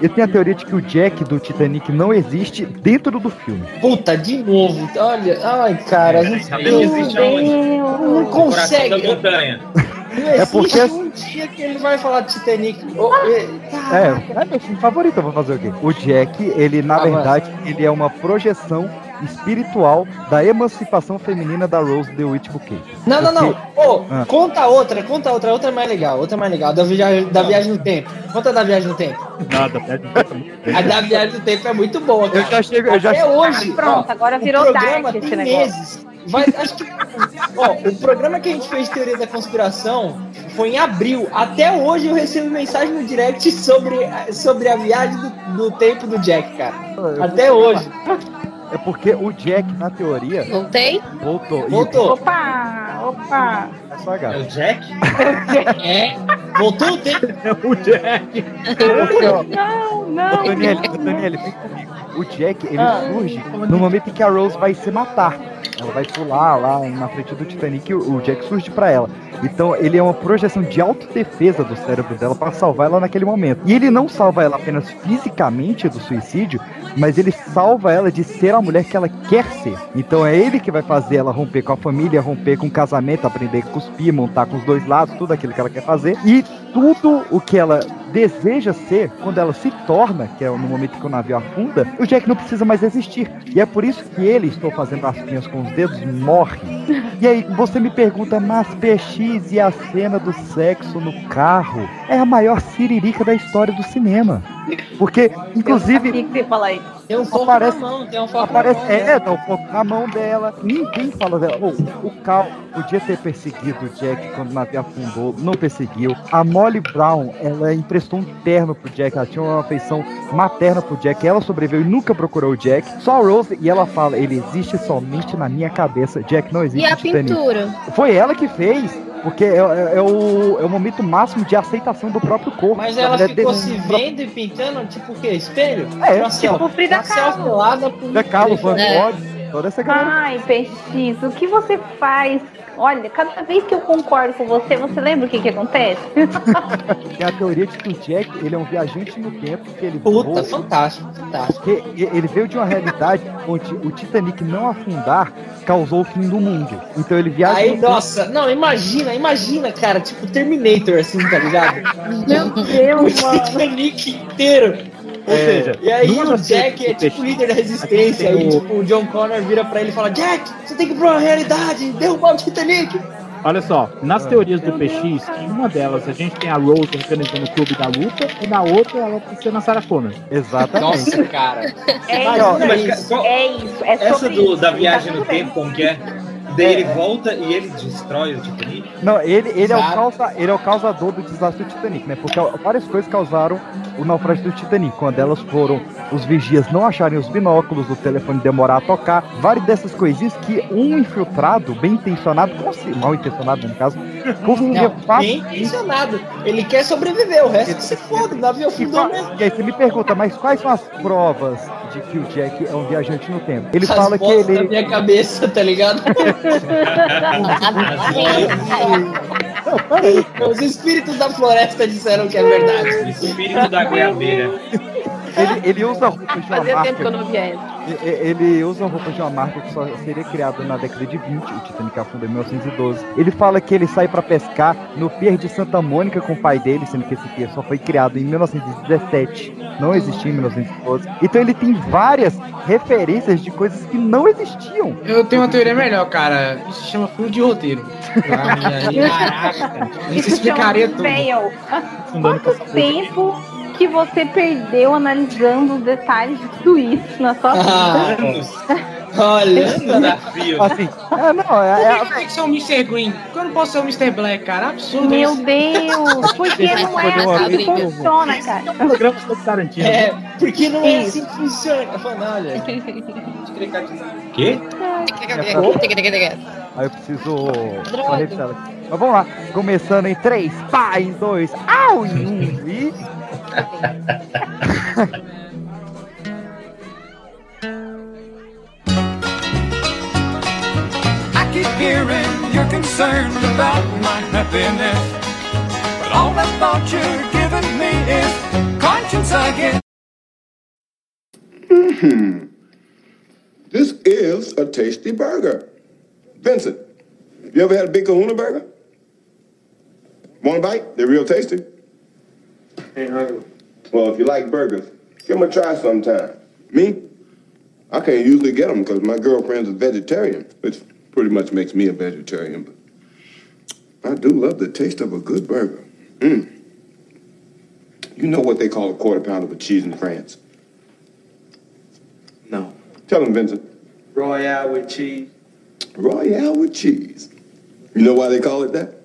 Eu tenho a teoria de que o Jack do Titanic não existe dentro do filme. Puta, de novo. Olha, ai, cara, a gente não coração consegue. Não É porque- um dia que ele vai falar de Titanic. Oh, é, É, é meu filme favorito, eu vou fazer o quê? O Jack, ele na Ah, mas- verdade, ele é uma projeção espiritual da emancipação feminina da Rose The Witch Bouquet. Não, não, não. Ô, Ah. conta outra, conta outra, outra é mais legal, outra é mais legal, da viagem, da viagem no tempo. Conta da viagem no tempo. Nada, perde A da viagem no tempo é muito boa, Eu cara. já chego, eu já Até hoje. Pronto, ó, agora virou dark tem esse negócio. meses. Vai, acho que, ó, o programa que a gente fez de teoria da conspiração foi em abril. Até hoje eu recebo mensagem no direct sobre, sobre a viagem do, do tempo do Jack, cara. eu- Até hoje. É porque o Jack, na teoria, Voltei? voltou. Voltou. Opa, opa. É só a É gata. o Jack? É. Voltou o tempo. o Jack. Não, não. Daniel, Daniel, vem comigo. O Jack, ele Ah. surge no momento em que a Rose vai se matar. Ela vai pular lá na frente do Titanic e o o Jack surge pra ela. Então ele é uma projeção de autodefesa do cérebro dela pra salvar ela naquele momento. E ele não salva ela apenas fisicamente do suicídio, mas ele salva ela de ser a mulher que ela quer ser. Então é ele que vai fazer ela romper com a família, romper com o casamento, aprender a cuspir, montar com os dois lados, tudo aquilo que ela quer fazer. E tudo o que ela deseja ser, quando ela se torna, que é no momento que o navio afunda, o Jack não precisa mais existir. E é por isso que ele, estou fazendo as pinhas com os dedos, morre. E aí você me pergunta, mas PX e a cena do sexo no carro é a maior siririca da história do cinema. Porque, inclusive, Eu sabia que você ia falar isso. Tem um foco Aparece- na mão, tem um foco Aparece, na mão. né? é, dá um pouco na mão dela. Ninguém fala dela. Ô, o Cal podia ter perseguido o Jack quando o navio afundou, não perseguiu. A Molly Brown, ela emprestou um terno pro Jack, ela tinha uma afeição materna pro Jack, ela sobreviveu e nunca procurou o Jack. Só a Rose, e ela fala, ele existe somente na minha cabeça. Jack não existe E a Titanic. pintura? Foi ela que fez. Porque é, é- é o, é o momento máximo de aceitação do próprio corpo. Mas ela ficou tem- se vendo e pintando, tipo o quê? Espelho? É, uma selfie. tipo Frida uma selfie Kahlo. lá da polícia. Frida Kahlo, Van É. Gogh, toda essa galera. Ai, PX, o que você faz? Olha, cada vez que eu concordo com você, você lembra o que que acontece? Tem a teoria de que o Jack ele é um viajante no tempo, que ele Puta, voa- fantástico, fantástico. que ele veio de uma realidade onde o Titanic não afundar causou o fim do mundo. Então ele viaja Aí, no tempo. nossa, não, imagina, imagina, cara, tipo Terminator, assim, tá ligado? Meu o Deus, mano. Titanic inteiro. Ou seja, E aí o Jack é tipo líder da resistência. Aí, tipo, o John Connor vira pra ele e fala: Jack, você tem que ir pra uma realidade, derrubar o Titanic. Olha só, nas Ah. teorias do PX, em uma delas a gente tem a Rose organizando o clube da luta, e na outra ela tá sendo a Sarah Connor. Exatamente. Nossa, cara. É isso, mas, é isso. É Essa do, isso, da tá viagem tudo no bem. tempo, como que é? Daí ele volta e ele destrói o Titanic? Não, ele, ele, é o causa, ele é o causador do desastre do Titanic, né? Porque várias coisas causaram o naufrágio do Titanic. Uma delas foram os vigias não acharem os binóculos, o telefone demorar a tocar. Várias dessas coisinhas que um infiltrado, bem intencionado, consi- mal intencionado no caso, conseguia Não, fácil. bem intencionado. Ele quer sobreviver, o resto que se foda, o navio E, afundou mesmo. e aí você me pergunta, mas quais são as provas de que o Jack é um viajante no tempo? Ele As fala que ele. minha cabeça, tá ligado? Não, peraí. Os espíritos da floresta disseram que é verdade. O espírito da goiabeira. Ele, ele usa roupas de uma Fazia tempo que eu marca. não via essa. Ele usa roupas de uma marca que só seria criada na década de 20, o Titanic afunda em 1912. Ele fala que ele sai pra pescar no pier de Santa Mônica com o pai dele, sendo que esse pier só foi criado em 1917, não existia em 1912. Então ele tem várias referências de coisas que não existiam. Eu tenho uma teoria melhor, cara. Isso se chama furo de roteiro. Caraca. Isso Isso explicaria tudo. fail. Quanto tempo que você perdeu analisando os detalhes de tudo isso na sua vida? Ah, Anos. olha, Desafio. Assim, é, não, é, Por é- que que tem que ser o Mr. Green? Por que eu não posso ser o Mr. Black, cara? Absurdo Meu isso. Deus, porque não é assim que funciona, cara. programa sobre Tarantino. é, porque não é assim que funciona. Eu falo, não, olha, Quê? Aí eu preciso aqui. Mas vamos lá, começando em 3, pá, em 2, au, em 1 e. I keep hearing you're concerned about my happiness. But all that thought you're giving me is conscience again. Hmm. This is a tasty burger. Vincent, you ever had a big kahuna burger? Want a bite? They're real tasty. Ain't hungry. Well, if you like burgers, give them a try sometime. Me? I can't usually get them because my girlfriend's a vegetarian, which pretty much makes me a vegetarian. But I do love the taste of a good burger. Mm. You know what they call a quarter pounder with cheese in France? No. Tell them, Vincent. Royale with cheese. Royale with cheese. You know why they call it that?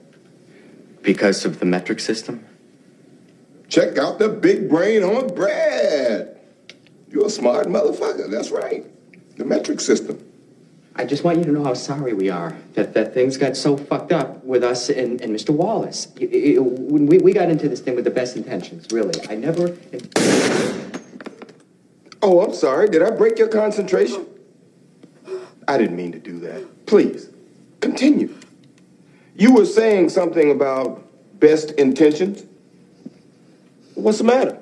Because of the metric system? Check out the big brain on Brad. You're a smart motherfucker. That's right. The metric system. I just want you to know how sorry we are that, that things got so fucked up with us and, and Mr. Wallace. Y- y- When we, we got into this thing with the best intentions, really. I never. Oh, I'm sorry. Did I break your concentration? I didn't mean to do that. Please, continue. You were saying something about best intentions? What's the matter?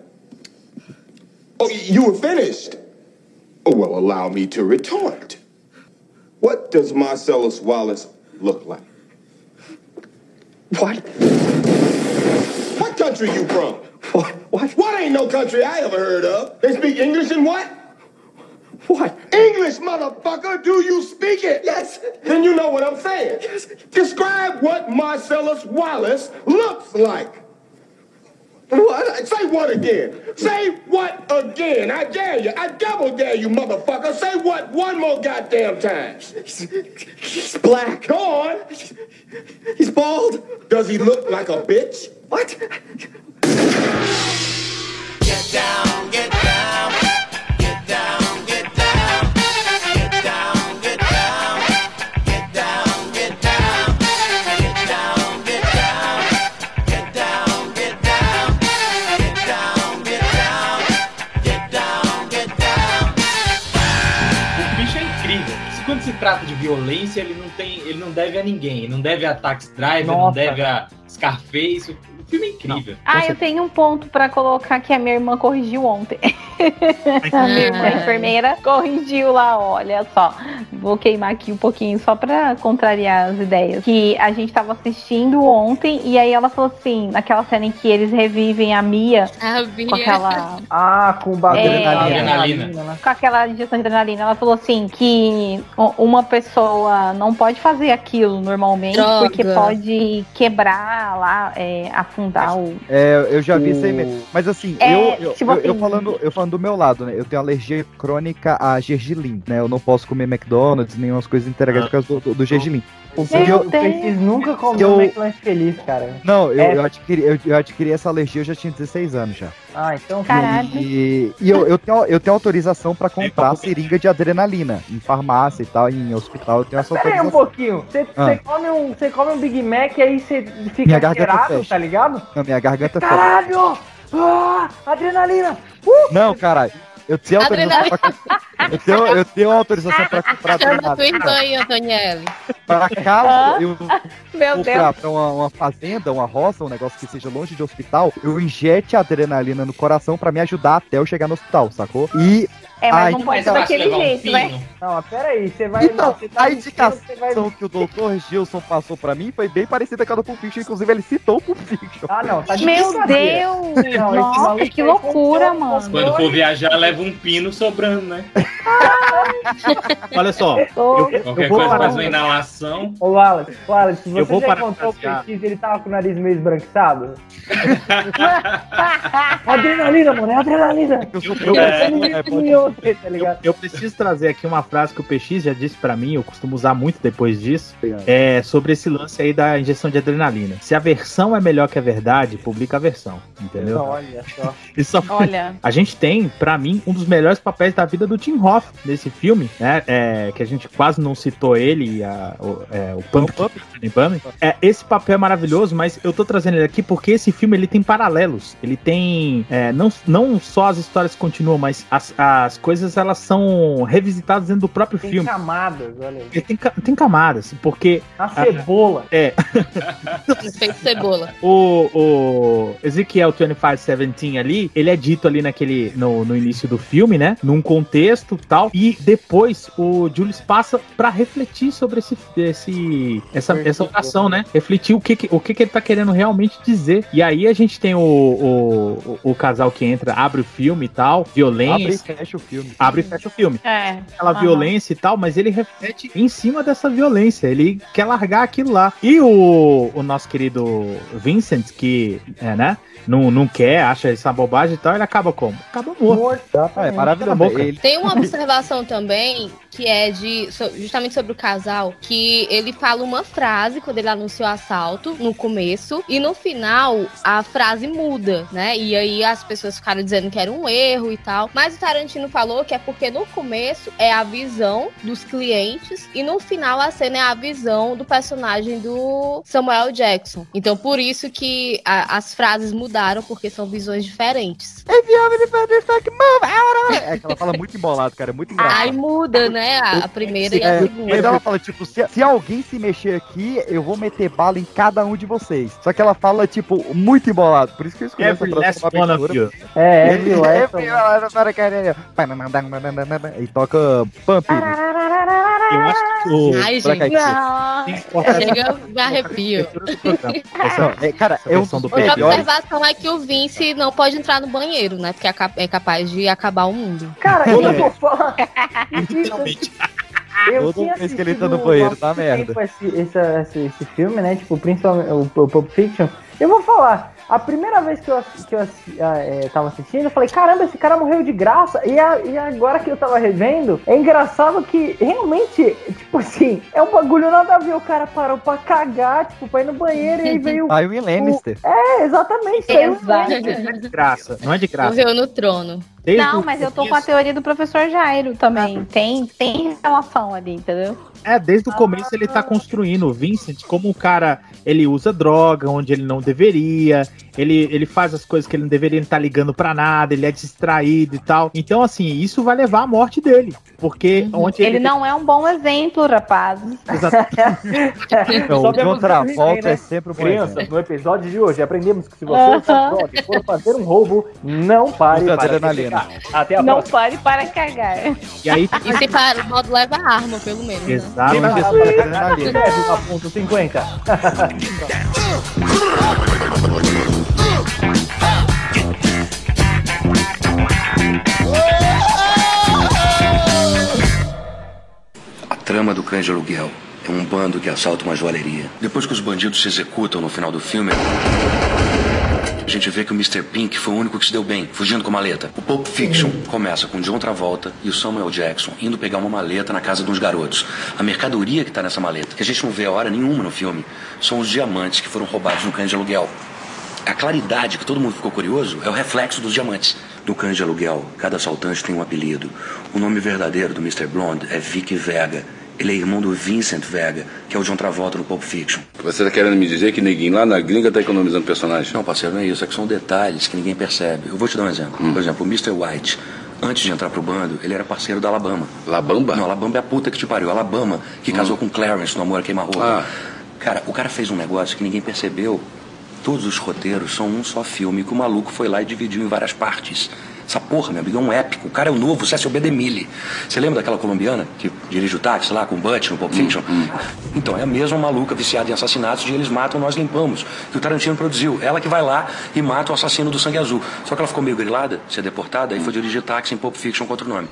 Oh, you were finished. Oh, well, allow me to retort. What does Marcellus Wallace look like? What? What country you from? What? What? What ain't no country I ever heard of? They speak English and what? What? English, motherfucker! Do you speak it? Yes. Then you know what I'm saying. Yes. Describe what Marcellus Wallace looks like. What? Say what again? Say what again? I dare you. I double dare you, motherfucker. Say what one more goddamn time. He's black. Go on. He's bald. Does he look like a bitch? What? Get down, get down. Trata de violência, ele não tem, ele não deve a ninguém. Não deve a Taxi Driver, não Nossa. deve a Scarface. Filme incrível. Ah, eu tenho um ponto pra colocar que a minha irmã corrigiu ontem. a minha irmã enfermeira corrigiu lá, olha só. Vou queimar aqui um pouquinho só pra contrariar as ideias. Que a gente tava assistindo ontem e aí ela falou assim, naquela cena em que eles revivem a Mia A com Bia. aquela Ah, com o bagulho É. da Adrenalina. né? com aquela injeção de adrenalina, ela falou assim que uma pessoa não pode fazer aquilo normalmente Droga. porque pode quebrar lá, é, afundar o. É, eu já vi isso aí mesmo. Mas assim, É, eu, eu, tipo eu- eu assim- falando, eu falando do meu lado, né? Eu tenho alergia crônica a gergelim, né? Eu não posso comer McDonald's, nem umas coisas entregadas por causa do, do, do gergelim. O que eu preciso nunca Que eu- um McLanche feliz, cara. Não, eu, É. eu, adquiri, eu, eu adquiri essa alergia, eu já tinha 16 anos já. Ah, então. Caralho. E, e eu, eu, tenho, eu tenho autorização pra comprar seringa de adrenalina em farmácia e tal, em hospital. Eu tenho essa Pera aí um autorização. pouquinho. Você Ah. come, um, você come um Big Mac e aí você fica Minha garganta cheirado, fecha. tá ligado? Na minha garganta. Caralho! Ah, adrenalina! Não, caralho. Eu tenho autorização pra comprar. Eu tenho, eu tenho autorização pra comprar Chama tua irmã aí, Antonielli. Pra caso eu Meu for Deus. pra, pra uma, uma fazenda, uma roça, um negócio que seja longe de hospital, eu injete adrenalina no coração pra me ajudar até eu chegar no hospital, sacou? E É, mas Ai, não pode ser daquele levar um jeito, né? Não, mas pera aí, você vai. Então, você tá a indicação vai- que o Dr. Gilson passou pra mim foi bem parecida com a do Pulp Fiction, inclusive ele citou o Pulp Fiction. Ah, não, tá de Meu. Deus! Não, Nossa, que loucura, mano. Quando for viajar, leva um pino sobrando, né? Olha só, Ô, eu, Qualquer eu vou coisa faz uma inalação. Ô, Wallace, Wallace, você Eu vou já encontrou o. PX ele tava com o nariz meio esbranquiçado? adrenalina, mano, é adrenalina. Eu Eu É, é, é, tá ligado? Eu preciso trazer aqui uma frase que o PX já disse pra mim, eu costumo usar muito depois disso, é sobre esse lance aí da injeção de adrenalina. Se a versão é melhor que a verdade, publica a versão, entendeu? Olha só. Isso só Olha, A gente tem, pra mim, um dos melhores papéis da vida do Tim Hoff nesse filme, né? É, que a gente quase não citou ele, a- o, é, o Pump, Johnny Bunny. É, esse papel é maravilhoso, mas eu tô trazendo ele aqui porque esse filme ele tem paralelos. Ele tem. é, não, não só as histórias continuam, mas as, as coisas elas são revisitadas dentro do próprio Tem filme. camadas, olha aí. Ele tem, tem camadas, porque. A cebola. É. Efeito cebola. O, o Ezequiel 2517 ali, ele é dito ali naquele. No, no início do filme, né? Num contexto tal. E depois o Julius passa pra refletir sobre esse, esse essa, essa oração, né? Refletir o que, que- o que, que ele tá querendo realmente dizer. E aí a gente tem o, o, o, o casal que entra, abre o filme e tal, violência. Abre e fecha o filme. Abre e fecha o filme. É. Aquela Aham. violência e tal, mas ele reflete em cima dessa violência. Ele quer largar aquilo lá. E o, o nosso querido Vincent, que, é, né? Não, não quer, acha essa bobagem e tal, ele acaba como? Acaba morto. Ah, é maravilhoso. Tem uma observação também que é de justamente sobre o casal, que ele fala uma frase quando ele anunciou o assalto no começo e no final a frase muda, né? E aí as pessoas ficaram dizendo que era um erro e tal. Mas o Tarantino falou que é porque no começo é a visão dos clientes e no final a cena é a visão do personagem do Samuel Jackson. Então por isso que a- as frases mudaram porque são visões diferentes. É que ela fala muito embolado, cara. É muito engraçado. Aí muda, né? A, a primeira e a É, segunda. mas ela fala, tipo, se, se alguém se mexer aqui, eu vou meter bala em cada um de vocês. Só que ela fala, tipo, muito embolado. Por isso que eu escolhi essa próxima one of abertura. you. É, é, Every? É, last one. E toca Pump. Eu acho que o. Ai, gente. Não. essa- Chega, me arrepio. Essa- é, cara, Essa é um dos Outra observação é que o Vince não pode entrar no banheiro, né? Porque é cap- é capaz de acabar o mundo. Cara, eu vou falar. Literalmente. Eu tinha vez que ele tá assistido no banheiro, tá merda. Esse, esse, esse, esse filme, né? Tipo, principalmente o, o Pulp Fiction. Eu vou falar, a primeira vez que eu, que eu ah, é, tava assistindo, eu falei, caramba, esse cara morreu de graça. E, a- e agora que eu tava revendo, é engraçado que realmente, tipo assim, é um bagulho nada a ver. O cara parou pra cagar, tipo, pra ir no banheiro e aí veio. Tywin Lannister. É, exatamente. Exato. Não é de graça, não é de graça. Morreu no trono. Desde Não, o mas eu tô com a teoria do professor Jairo também. Tem, tem relação ali, entendeu? É, desde o começo ele tá construindo o Vincent como um cara, ele usa droga onde ele não deveria, ele, ele faz as coisas que ele não deveria estar ligando pra nada, ele é distraído e tal. Então, assim, isso vai levar à morte dele. Porque onde Ele não é um bom exemplo, rapaz. Então, Só o John Travolta que, né? é sempre um Crianças, exemplo. no episódio de hoje aprendemos que se você droga e for fazer um roubo, não pare para adrenalina. Defecar. Até a Não próxima. pare para cagar. E aí, E se para, o modo leva a arma, pelo menos. Né? exatamente. Adrenalina. Deve uma ponto 50. A trama do cães de aluguel é um bando que assalta uma joalheria. Depois que os bandidos se executam no final do filme, a gente vê que o Mr. Pink foi o único que se deu bem, fugindo com a maleta. O Pulp Fiction começa com John Travolta e o Samuel Jackson indo pegar uma maleta na casa de uns garotos. A mercadoria que tá nessa maleta, que a gente não vê a hora nenhuma no filme, são os diamantes que foram roubados no cães de aluguel. A claridade que todo mundo ficou curioso é o reflexo dos diamantes. No cães de aluguel, cada assaltante tem um apelido. O nome verdadeiro do Mr. Blonde é Vic Vega. Ele é irmão do Vincent Vega, que é o John Travolta no Pulp Fiction. Você tá querendo me dizer que neguinho lá na gringa tá economizando personagem? Não, parceiro, não é isso. É que são detalhes que ninguém percebe. Eu vou te dar um exemplo. Por exemplo, o Mr. White, antes de entrar pro bando, ele era parceiro da Alabama. Labamba? Não, Alabama é a puta que te pariu. Alabama, que casou com Clarence no Amor a Queima-Roupa. Ah. Cara, o cara fez um negócio que ninguém percebeu. Todos os roteiros são um só filme que o maluco foi lá e dividiu em várias partes. Essa porra, meu amigo, é um épico. O cara é o novo Cecil B. DeMille. Você lembra daquela colombiana que dirige o táxi lá com o Butch no Pulp Fiction? Então, é a mesma maluca viciada em assassinatos de Eles Matam, Nós Limpamos, que o Tarantino produziu. Ela que vai lá e mata o assassino do Sangue Azul. Só que ela ficou meio grilada, ser deportada, e foi dirigir táxi em Pulp Fiction com outro nome.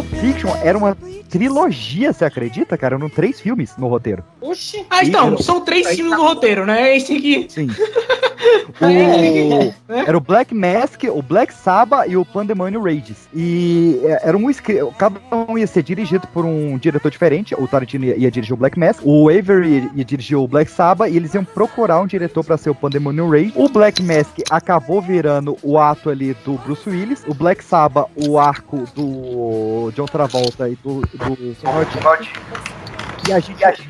Pulp Fiction era uma trilogia, você acredita, cara? Eram três filmes no roteiro. Oxi. Ah, então, são três filmes no roteiro, né? Esse aqui. Sim. O- era o Black Mask, o Black Sabbath e o Pandemonium Rages. E é, era um cada um ia ser dirigido por um diretor diferente. O Tarantino ia, ia dirigir o Black Mask, o Avery ia dirigir o Black Sabbath e eles iam procurar um diretor pra ser o Pandemonium Rage. O Black Mask acabou virando o ato ali do Bruce Willis, o Black Sabbath o arco do John Travolta e do, do Rod. E a gente, a gente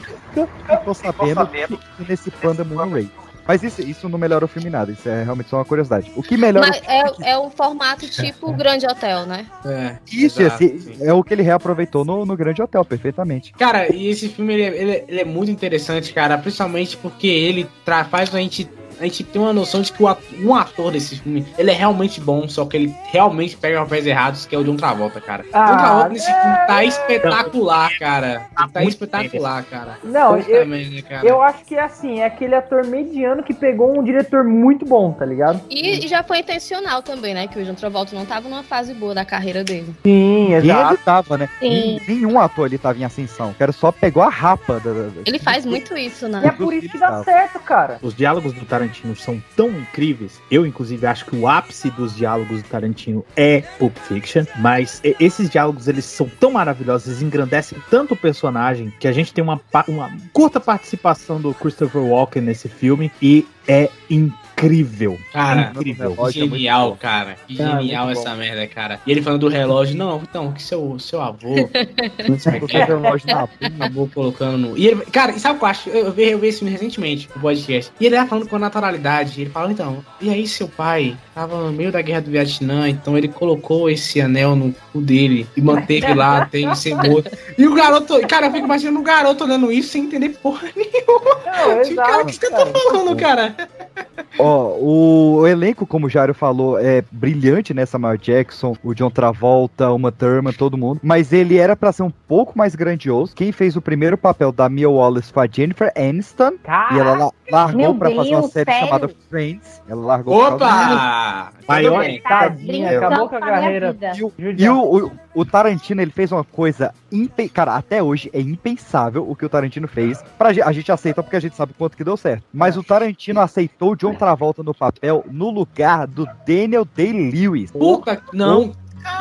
ficou sabendo que nesse Pandemonium Rage. Mas isso, isso não melhora o filme nada, isso é realmente só uma curiosidade. O que melhora Mas é, é o formato tipo o Grande Hotel, né? É. Isso, Exato, esse é o que ele reaproveitou no, no Grande Hotel, perfeitamente. Cara, e esse filme ele, é- ele é- ele é muito interessante, cara, principalmente porque ele faz a gente a gente tem uma noção de que o at- um ator desse filme, ele é realmente bom, só que ele realmente pega papéis errados, que é o John Travolta, cara. Ah, John Travolta nesse filme é. tá espetacular, cara. Tá muito espetacular, cara. Não, eu, merda, cara. eu acho que é assim, é aquele ator mediano que pegou um diretor muito bom, tá ligado? E, e já foi intencional também, né? Que o John Travolta não tava numa fase boa da carreira dele. Sim, E ele tava, né? Sim. Nenhum ator ali tava em ascensão. O cara só pegou a rapa. Da, da- Ele faz muito isso, né? E é por isso que dá certo, cara. Os diálogos do Tarantino são tão incríveis. Eu, inclusive, acho que o ápice dos diálogos do Tarantino é Pulp Fiction. Mas esses diálogos, eles são tão maravilhosos, eles engrandecem tanto o personagem que a gente tem uma, uma curta participação do Christopher Walken nesse filme e é incrível. Cara, incrível. que genial, cara. Que Ah, genial essa merda, cara. E ele falando do relógio, não, então, que seu, seu avô. Relógio na Acabou colocando no. E ele, cara, e sabe o que eu acho? Eu, eu vi, eu vi esse filme recentemente, o podcast. E ele lá falando com a naturalidade. Ele fala, então, e aí seu pai tava no meio da guerra do Vietnã, então ele colocou esse anel no cu dele e manteve lá até ele ser morto. E o garoto, cara, eu fico imaginando o garoto olhando isso sem entender porra nenhuma. Não, Tipo, cara, o que você tá falando, cara? Ó, o, o elenco, como o Jário falou, é brilhante, né? Samuel Jackson, o John Travolta, Uma Thurman, todo mundo. Mas ele era pra ser um pouco mais grandioso. Quem fez o primeiro papel da Mia Wallace foi a Jennifer Aniston. E ela la- largou pra fazer uma série sério? chamada Friends. Ela largou por causa Opa! Maior- Tadinha, acabou com a carreira. E, o, e o, o- o Tarantino, ele fez uma coisa. Impe... Cara, até hoje é impensável o que o Tarantino fez. Pra, a gente aceita porque a gente sabe quanto que deu certo. Mas o Tarantino aceitou o John Travolta no papel no lugar do Daniel Day-Lewis. Puta, não.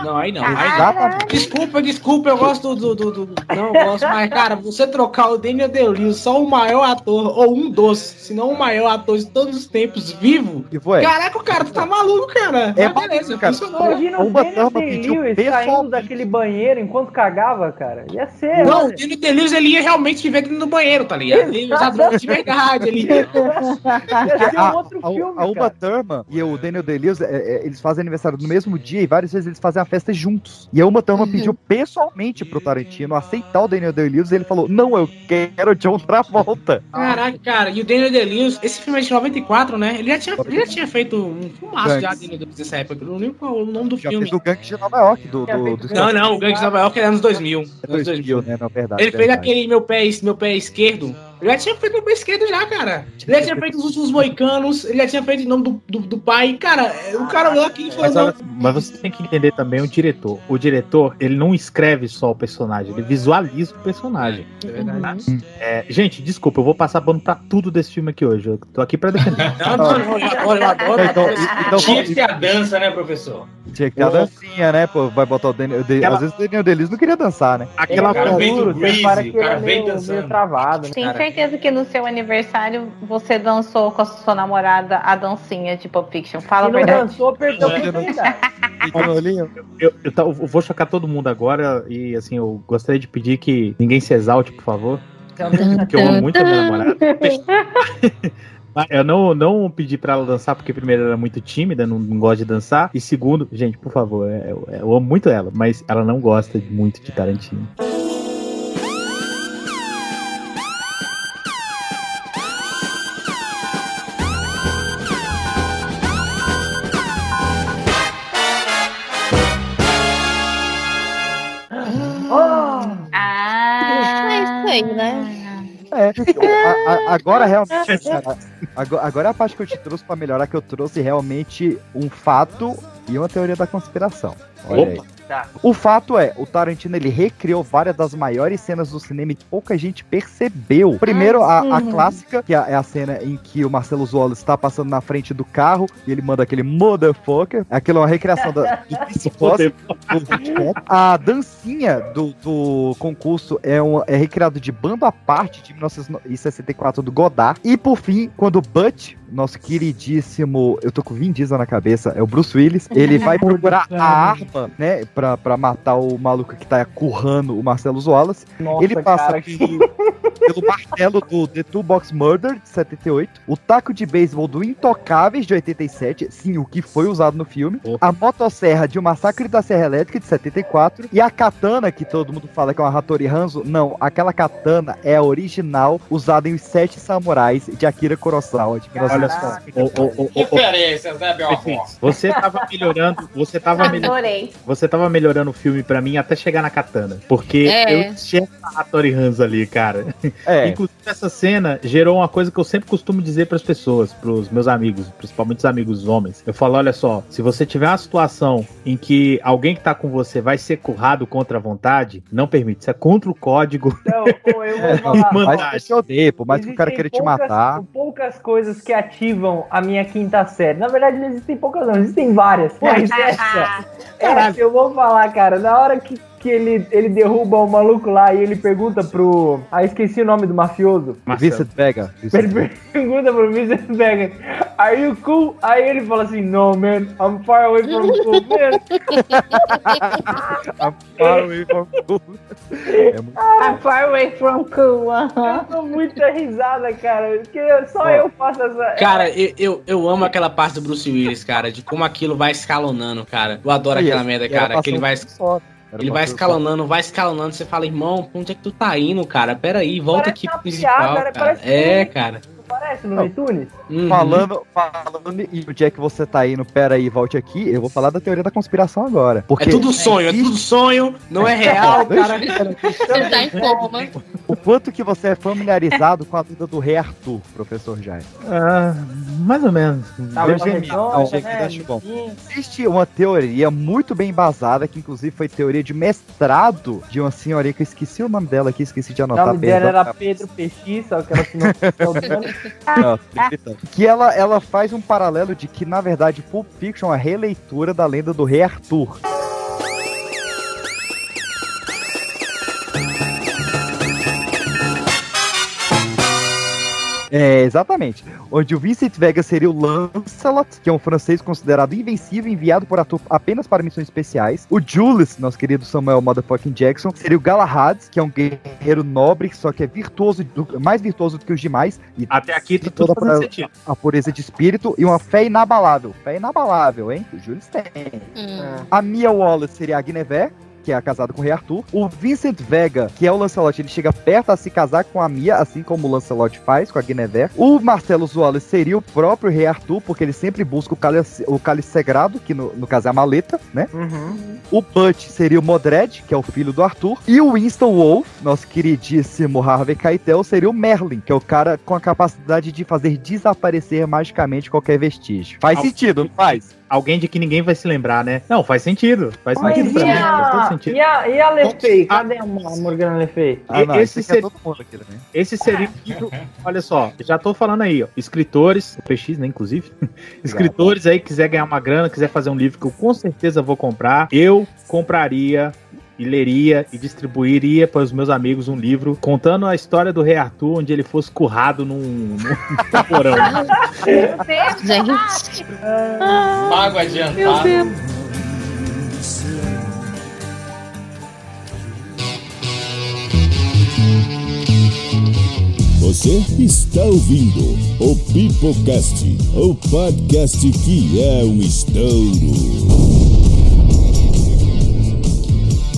Não, aí não. Aí não. Exatamente. Desculpa, desculpa, eu gosto do. do, do, não, eu gosto, mas, cara, você trocar o Daniel Day-Lewis, só o maior ator, ou um dos, se não o maior ator de todos os tempos vivo. é. Caraca, o cara, tu tá maluco, cara. É Mas beleza, cara. funcionou. Imagina o Uma Daniel pessoalmente. saindo daquele banheiro enquanto cagava, cara. Ia ser. Não, o. Daniel Day-Lewis, ele ia realmente viver dentro do banheiro, tá ligado? Ele ia usar droga de verdade ali. Ia ser um A, outro filme, a Uma. Thurman e o Daniel Day-Lewis, é, é, eles fazem aniversário no mesmo dia e várias vezes eles fazem a festa juntos. E a Uma Thurman pediu pessoalmente pro Tarantino aceitar o Daniel Day-Lewis e ele falou, não, eu quero o John Travolta. Caraca, cara, e o Daniel Day-Lewis, esse filme é de 94, né? Ele já tinha, ele já tinha feito um filmaço Gangs. já Daniel Day-Lewis nessa época. Eu não lembro qual o nome do Já filme. fez o Gangue de Nova York, do... do, do Não, não, o Gangue de Nova York é anos 2000. É Anos 2000, né? Na verdade. Ele fez verdade. aquele meu pé, meu pé esquerdo. Ele já tinha feito meu pé esquerdo já, cara. Ele já tinha feito os últimos moicanos. Ele já tinha feito em nome do, do, do pai. Cara, o cara olhou aqui e falou: Mas, olha, mas você tem que entender também o diretor. O diretor, ele não escreve só o personagem, ele visualiza o personagem. É verdade. É, gente, desculpa, eu vou passar pano pra tudo desse filme aqui hoje. Eu tô aqui pra defender. Não, não, não, eu adoro, eu adoro. Então, então, Tinha que ter a dança, né, professor? Tinha que ter a dancinha, né? Pô, vai botar o Daniel. Aquela- Às vezes o Daniel Day-Lewis não queria dançar, né? Aquela cara Greasy, o cara ele é vem meio, dançando. meio travado, né? Tenho certeza que no seu aniversário você dançou com a sua namorada a dancinha de Pulp Fiction. Fala a Se não verdade. dançou, perdeu a oportunidade. Eu, eu, tá- eu vou chocar todo mundo agora e assim, eu gostaria de pedir que ninguém se exalte, por favor. Porque eu amo muito a minha namorada. Eu não, não pedi pra ela dançar porque, primeiro, ela é muito tímida, não, não gosta de dançar. E segundo, gente, por favor, é- eu, eu amo muito ela, mas ela não gosta muito de Tarantino. É, a- a- agora realmente, cara, agora, é a parte que eu te trouxe pra melhorar, que eu trouxe realmente um fato e uma teoria da conspiração. Olha aí. Tá. O fato é, o Tarantino ele recriou várias das maiores cenas do cinema que pouca gente percebeu. Primeiro, a, a clássica, que é a, é a cena em que o Marcelo Wallace está passando na frente do carro e ele manda aquele motherfucker. Aquilo é uma recriação da, do Psicose. A dancinha do, do concurso é, um, é recriado de bando à parte de 1964 do Godard. E por fim, quando o Butch, nosso queridíssimo, eu tô com o Vin Diesel na cabeça, é o Bruce Willis, ele vai procurar a arma, né, pra, pra matar o maluco que tá currando o Marcelo Wallace. Nossa, ele passa cara, pelo, pelo martelo do The Two Box Murder, de 78, o taco de beisebol do Intocáveis, de 87, sim, o que foi usado no filme, a motosserra de O Massacre da Serra Elétrica, de 74, e a katana, que todo mundo fala que é uma Hattori Hanzo, não, aquela katana é a original, usada em Os Sete Samurais, de Akira Kurosawa, de Olha só. ô, Referências, né, Belfort? Você tava melhorando, você tava melhorando, Adorei. você tava melhorando o filme pra mim até chegar na katana, porque É. eu tinha a Tori Hans ali, cara. É. Inclusive essa cena gerou uma coisa que eu sempre costumo dizer pras pessoas, pros meus amigos, principalmente os amigos homens. Eu falo, olha só, se você tiver uma situação em que alguém que tá com você vai ser currado contra a vontade, não permite, isso é contra o código. Então, pô, eu vou É, falar. não, que você odeia, por mais que o cara queira te matar. Poucas coisas que ativam a minha quinta série. Na verdade, não existem poucas, não, existem várias. Mas essa, essa eu vou falar, cara. Na hora que, que ele, ele derruba o maluco lá e ele pergunta pro. Ah, esqueci o nome do mafioso. Vincent Vega. Ele pergunta pro Vincent Vega, Are you cool? Aí ele fala assim, No, man, I'm far away from cool, man. I'm far away from cool. É muito I'm far away from cool. aham. Eu dou muita risada, cara. Porque só eu faço essa. Cara, eu, eu, eu amo aquela parte do Bruce Willis, cara, de como aquilo vai escalonando, cara. Eu adoro E aquela merda, cara. Que ele vai, só. Era ele vai escalonando, vai escalonando. Você fala, irmão, onde é que tu tá indo, cara? Pera aí, volta Parece aqui pro principal, piada, cara. parece É, cara. Parece no iTunes? Uhum. Falando, falando e o Jack você tá indo, pera aí, volte aqui, eu vou falar da teoria da conspiração agora. Porque É tudo sonho, é tudo sonho, não é real, cara. Ele tá em coma. O quanto que você é familiarizado com a vida do rei Arthur, professor Jair? Ah, mais ou menos. Tá né. Existe uma teoria muito bem embasada, que inclusive foi teoria de mestrado de uma senhoria que eu esqueci o nome dela aqui, esqueci de O anotar. nome dela era Pedro Peixi, só que ela se não Que ela, ela faz um paralelo de que, na verdade, Pulp Fiction é uma releitura da lenda do rei Arthur. É, exatamente. Onde o Vincent Vega seria o Lancelot, que é um francês considerado invencível, enviado por Arthur apenas para missões especiais. O Julius, nosso querido Samuel Motherfucking Jackson, seria o Galahad, que é um guerreiro nobre, só que é virtuoso, do- mais virtuoso do que os demais. E Até aqui tá toda a, a pureza de espírito e uma fé inabalável. Fé inabalável, hein? O Julius tem. Hum. A Mia Wallace seria a Guinevere, que é casada com o Rei Arthur. O Vincent Vega, que é o Lancelot, ele chega perto a se casar com a Mia, assim como o Lancelot faz com a Guinevere. O Marcelo Wallace seria o próprio Rei Arthur, porque ele sempre busca o cálice, o cálice sagrado, que no, no caso é a maleta, né? O Butch seria o Modred, que é o filho do Arthur. E o Winston Wolf, nosso queridíssimo Harvey Keitel, seria o Merlin, que é o cara com a capacidade de fazer desaparecer magicamente qualquer vestígio. Faz Al- sentido, não faz? Alguém de que ninguém vai se lembrar, né? Não, faz sentido. Faz Mas sentido e pra mim. Faz todo a, sentido. e a, e a Le Fay? Cadê a Morgana Le Fay? Ah, não, esse esse é seria- todo mundo aqui também. Esse seria o livro. Olha só, já tô falando aí, ó. Escritores, PX, né, inclusive. Escritores aí, quiser ganhar uma grana, quiser fazer um livro que eu com certeza vou comprar, eu compraria e leria e distribuiria para os meus amigos um livro contando a história do rei Arthur, onde ele fosse currado num, num porão. Gente. Mago adiantado. Você está ouvindo o Pipocast, o podcast que é um estouro.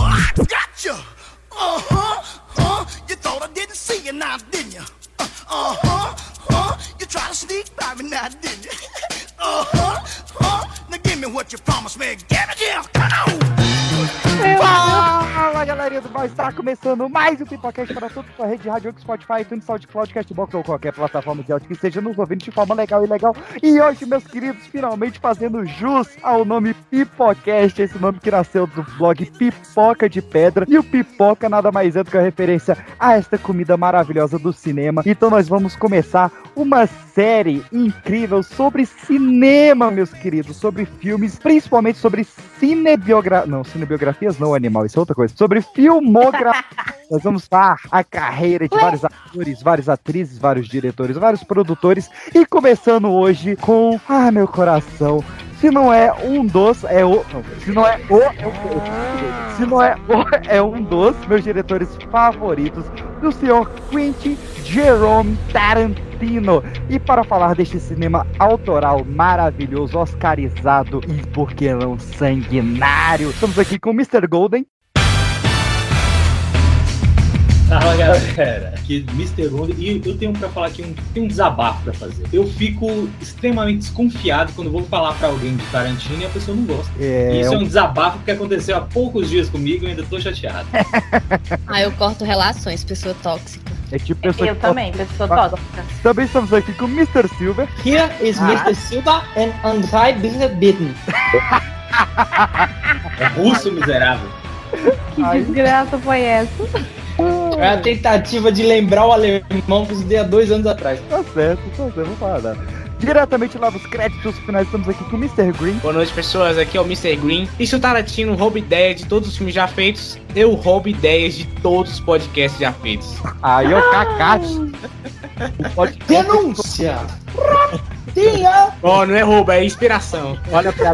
I got you. Uh huh. Uh, you thought I didn't see you now, didn't you? Uh huh. Uh, you tried to sneak by me now, didn't you? Uh huh. Uh, now give me what you promised me. Give it here. Come on. Fala, galerinha do pessoal, está começando mais um Pipocast para toda a sua rede de rádio, Spotify, iTunes, SoundCloud, Castbox ou qualquer plataforma de áudio que esteja nos ouvindo de forma legal e legal. E hoje, meus queridos, finalmente fazendo jus ao nome Pipocast, esse nome que nasceu do blog Pipoca de Pedra. E o Pipoca nada mais é do que a referência a esta comida maravilhosa do cinema. Então nós vamos começar uma série incrível sobre cinema, meus queridos, sobre filmes, principalmente sobre cinebiografias. Não, cinebiografias não, animal, isso é outra coisa. Sobre filmografia. Nós vamos falar a carreira de vários atores, várias atrizes, vários diretores, vários produtores. E começando hoje com. Ah, meu coração. Se não é um dos, é o. Não, se não é o, é o. Se não é o, é um dos meus diretores favoritos, do senhor Quentin Jerome Tarantino. E para falar deste cinema autoral maravilhoso, oscarizado e, por que não, sanguinário, estamos aqui com Mr. Golden. Fala galera, aqui Mr. Golden e eu tenho pra falar aqui um, tem um desabafo pra fazer. Eu fico extremamente desconfiado quando vou falar pra alguém de Tarantino e a pessoa não gosta. É, E isso é um- um desabafo que aconteceu há poucos dias comigo e eu ainda tô chateado. Ah, eu corto relações, pessoa tóxica. É tipo pessoa Eu também, pessoa tóxica. Também estamos aqui com o Mr. Silver. Here is Ah. Mr. Silva and Andrei Bitten. É russo miserável. Que desgraça foi essa? É a tentativa de lembrar o alemão que eu estudei há dois anos atrás. Tá certo, tá certo, vamos falar. nada. Diretamente lá dos créditos finais, estamos aqui com o Mr. Green. Boa noite, pessoas. Aqui é o Mr. Green. E se o Tarantino rouba ideia de todos os filmes já feitos, eu roubo ideias de todos os podcasts já feitos. Aí é o Kakashi. Pode Denúncia! Tinha! Ó, não é roubo, é inspiração. Olha pra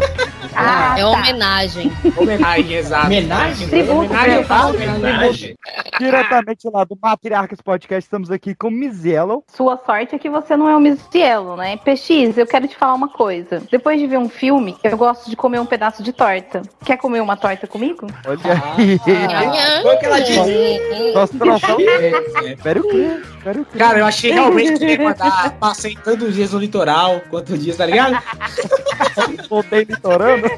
Ah, é tá. homenagem. homenagem, exato. Homenagem? Tributo, Homenagem, faço tributo, homenagem. Diretamente lá do Matriarcas Podcast, estamos aqui com Miss Yellow. Sua sorte é que você não é o Miss Cielo, né? PX, eu quero te falar uma coisa. Depois de ver um filme, eu gosto de comer um pedaço de torta. Quer comer uma torta comigo? Olha aí. Ah, foi o que ela disse. Nossa, troção. Espera o quê? Espera o quê? Cara, eu achei realmente que ia mandar. Passei tantos dias no litoral, quantos dias, tá ligado? Voltei litorando.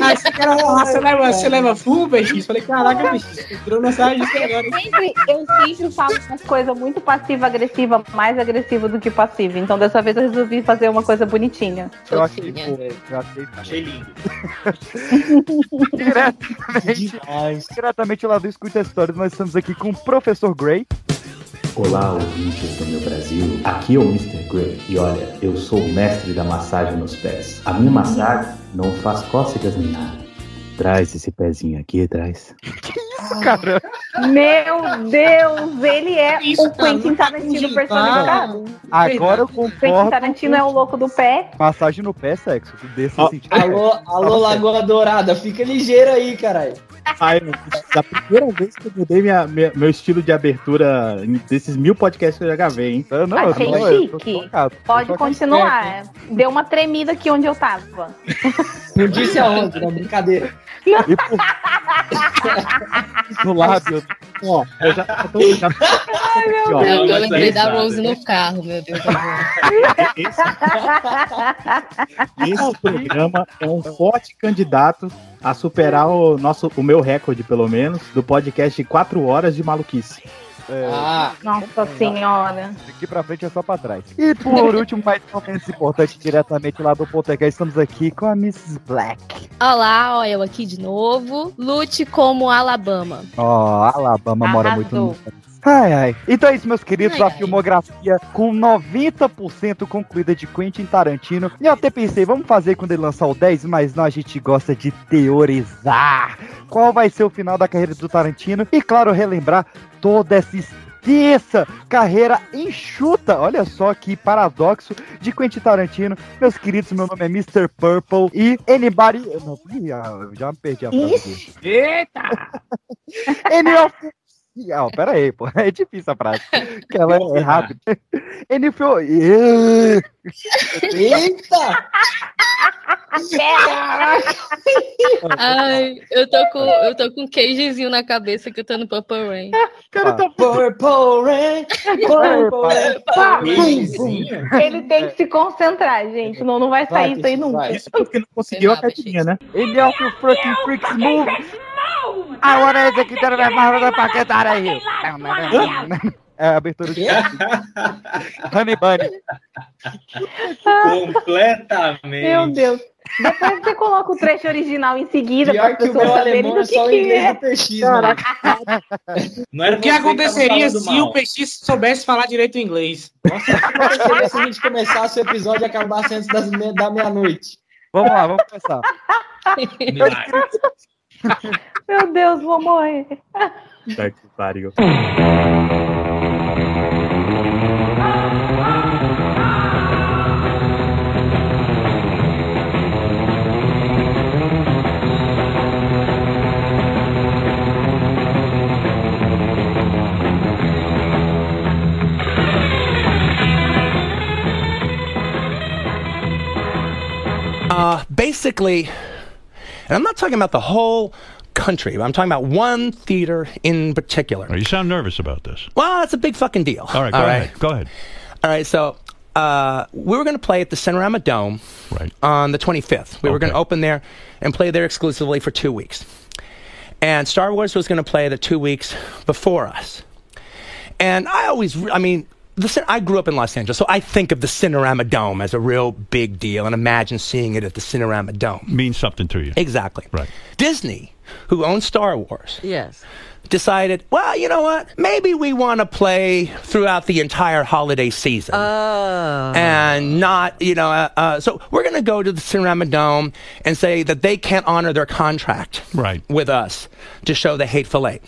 Ah, você, leva, você leva full, peixe? Falei, caraca, peixe, entrou na sala disso agora. Eu sempre falo umas coisas muito passiva-agressiva, mais agressiva do que passiva. Então dessa vez eu resolvi fazer uma coisa bonitinha. Eu achei. Eu achei Achei lindo. diretamente, diretamente lá do Escuta Histórias, nós estamos aqui com o Professor Gray. Olá, ouvintes do meu Brasil. Aqui é o Mr. Grey. E olha, eu sou o mestre da massagem nos pés. A minha massagem não faz cócegas nem nada. Traz esse pezinho aqui, traz. Caramba. Meu Deus, ele é Isso, o Quentin cara, Tarantino personificado. Agora eu Quentin concordo. Tarantino é o louco do pé. Massagem no pé é sexo. Desse Ó, sentido. Alô, alô, Lagoa Dourada, fica ligeiro aí, caralho. Deus, da primeira vez que eu mudei minha, minha- meu estilo de abertura desses mil podcasts que eu já gravei, hein? Eu não, Achei tô chique. chocado, tô Pode continuar. Deu uma tremida aqui onde eu tava. Não disse aonde, não, brincadeira. E por... no lábio. Ó, eu já eu tô. Já, Aqui, ó. Eu, Não, eu lembrei da. Rose no carro, meu Deus. Esse, esse programa é um forte candidato a superar o nosso, o meu recorde, pelo menos, do podcast de 4 horas de maluquice. É, Ah, Nossa senhora. daqui pra frente é só pra trás. E por último, mas não menos importante, diretamente lá do Poltergeist, estamos aqui com a Mrs. Black. Olá, ó, eu aqui de novo. Lute como Alabama. Ó, Alabama mora muito no. Arrasou. Ai, ai. Então é isso, meus queridos. Ai, a ai. filmografia com 90% concluída de Quentin Tarantino. E eu até pensei, vamos fazer quando ele lançar o 10, mas não, a gente gosta de teorizar. Qual vai ser o final da carreira do Tarantino? E, claro, relembrar toda essa extensa carreira enxuta. Olha só que paradoxo de Quentin Tarantino. Meus queridos, meu nome é Mr. Purple. E anybody. Não, ah, eu já me perdi a frase. Eita! Any of... Ah, pera aí, pô. É difícil a frase. Que ela é rápida. Of... eita! Ai, eu tô com, eu tô com um queijezinho na cabeça que eu tô no Purple Rain. Cara, tá Purple Rain, Purple Rain. Ele tem que se concentrar, gente. Senão não vai sair isso aí nunca. Isso porque não conseguiu a cartinha, né? Ele é o que o fucking freaks move. I wanna execute the marvel paquetar aí. É a abertura de Honey Bunny. Completamente. Meu Deus. Depois você coloca o trecho original em seguida para Pior as que o pessoas saberem alemão do é que, só o que inglês é. PX, era O que aconteceria se mal. o PX soubesse falar direito o inglês? Seria se a gente começasse o episódio e acabasse antes das me- da meia-noite. Vamos lá, vamos começar. Meu Deus, vou morrer. Tá que pariu. Uh, basically, and I'm not talking about the whole country, but I'm talking about one theater in particular. You sound nervous about this. Well, it's a big fucking deal. All right, go ahead. Go ahead. All right, so uh, we were going to play at the Cinerama Dome on the 25th. We were going to open there and play there exclusively for two weeks. And Star Wars was going to play the two weeks before us. And I always, I mean, the, I grew up in Los Angeles, so I think of the Cinerama Dome as a real big deal and imagine seeing it at the Cinerama Dome. Means something to you. Exactly. Right. Disney, who owns Star Wars, Yes. decided, well, you know what? Maybe we want to play throughout the entire holiday season. Oh. And not, you know, uh, uh, so we're going to go to the Cinerama Dome and say that they can't honor their contract right. with us to show the Hateful Eight.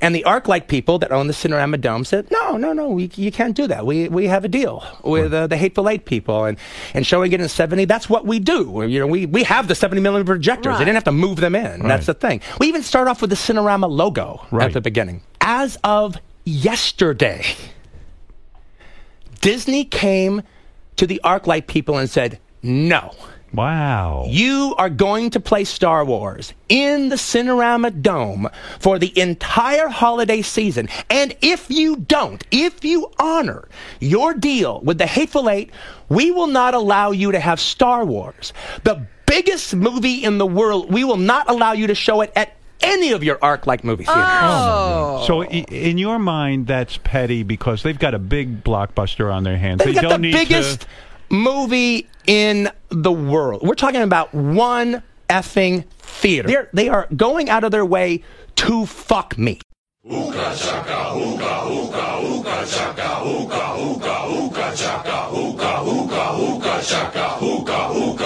And the ArcLight people that own the Cinerama Dome said, no, no, no, we, you can't do that. We, we have a deal with uh, the Hateful Eight people. And, and showing it in 70, that's what we do. You know, we, we have the 70 millimeter projectors. Right. They didn't have to move them in. Right. That's the thing. We even start off with the Cinerama logo Right. at the beginning. As of yesterday, Disney came to the ArcLight people and said, no. Wow. You are going to play Star Wars in the Cinerama Dome for the entire holiday season. And if you don't, if you honor your deal with the Hateful Eight, we will not allow you to have Star Wars. The biggest movie in the world, we will not allow you to show it at any of your arc like movie theaters. Oh. oh so, in your mind, that's petty because they've got a big blockbuster on their hands. They've they got don't the need biggest to. Movie in the world. We're talking about one effing theater. They're, they are going out of their way to fuck me.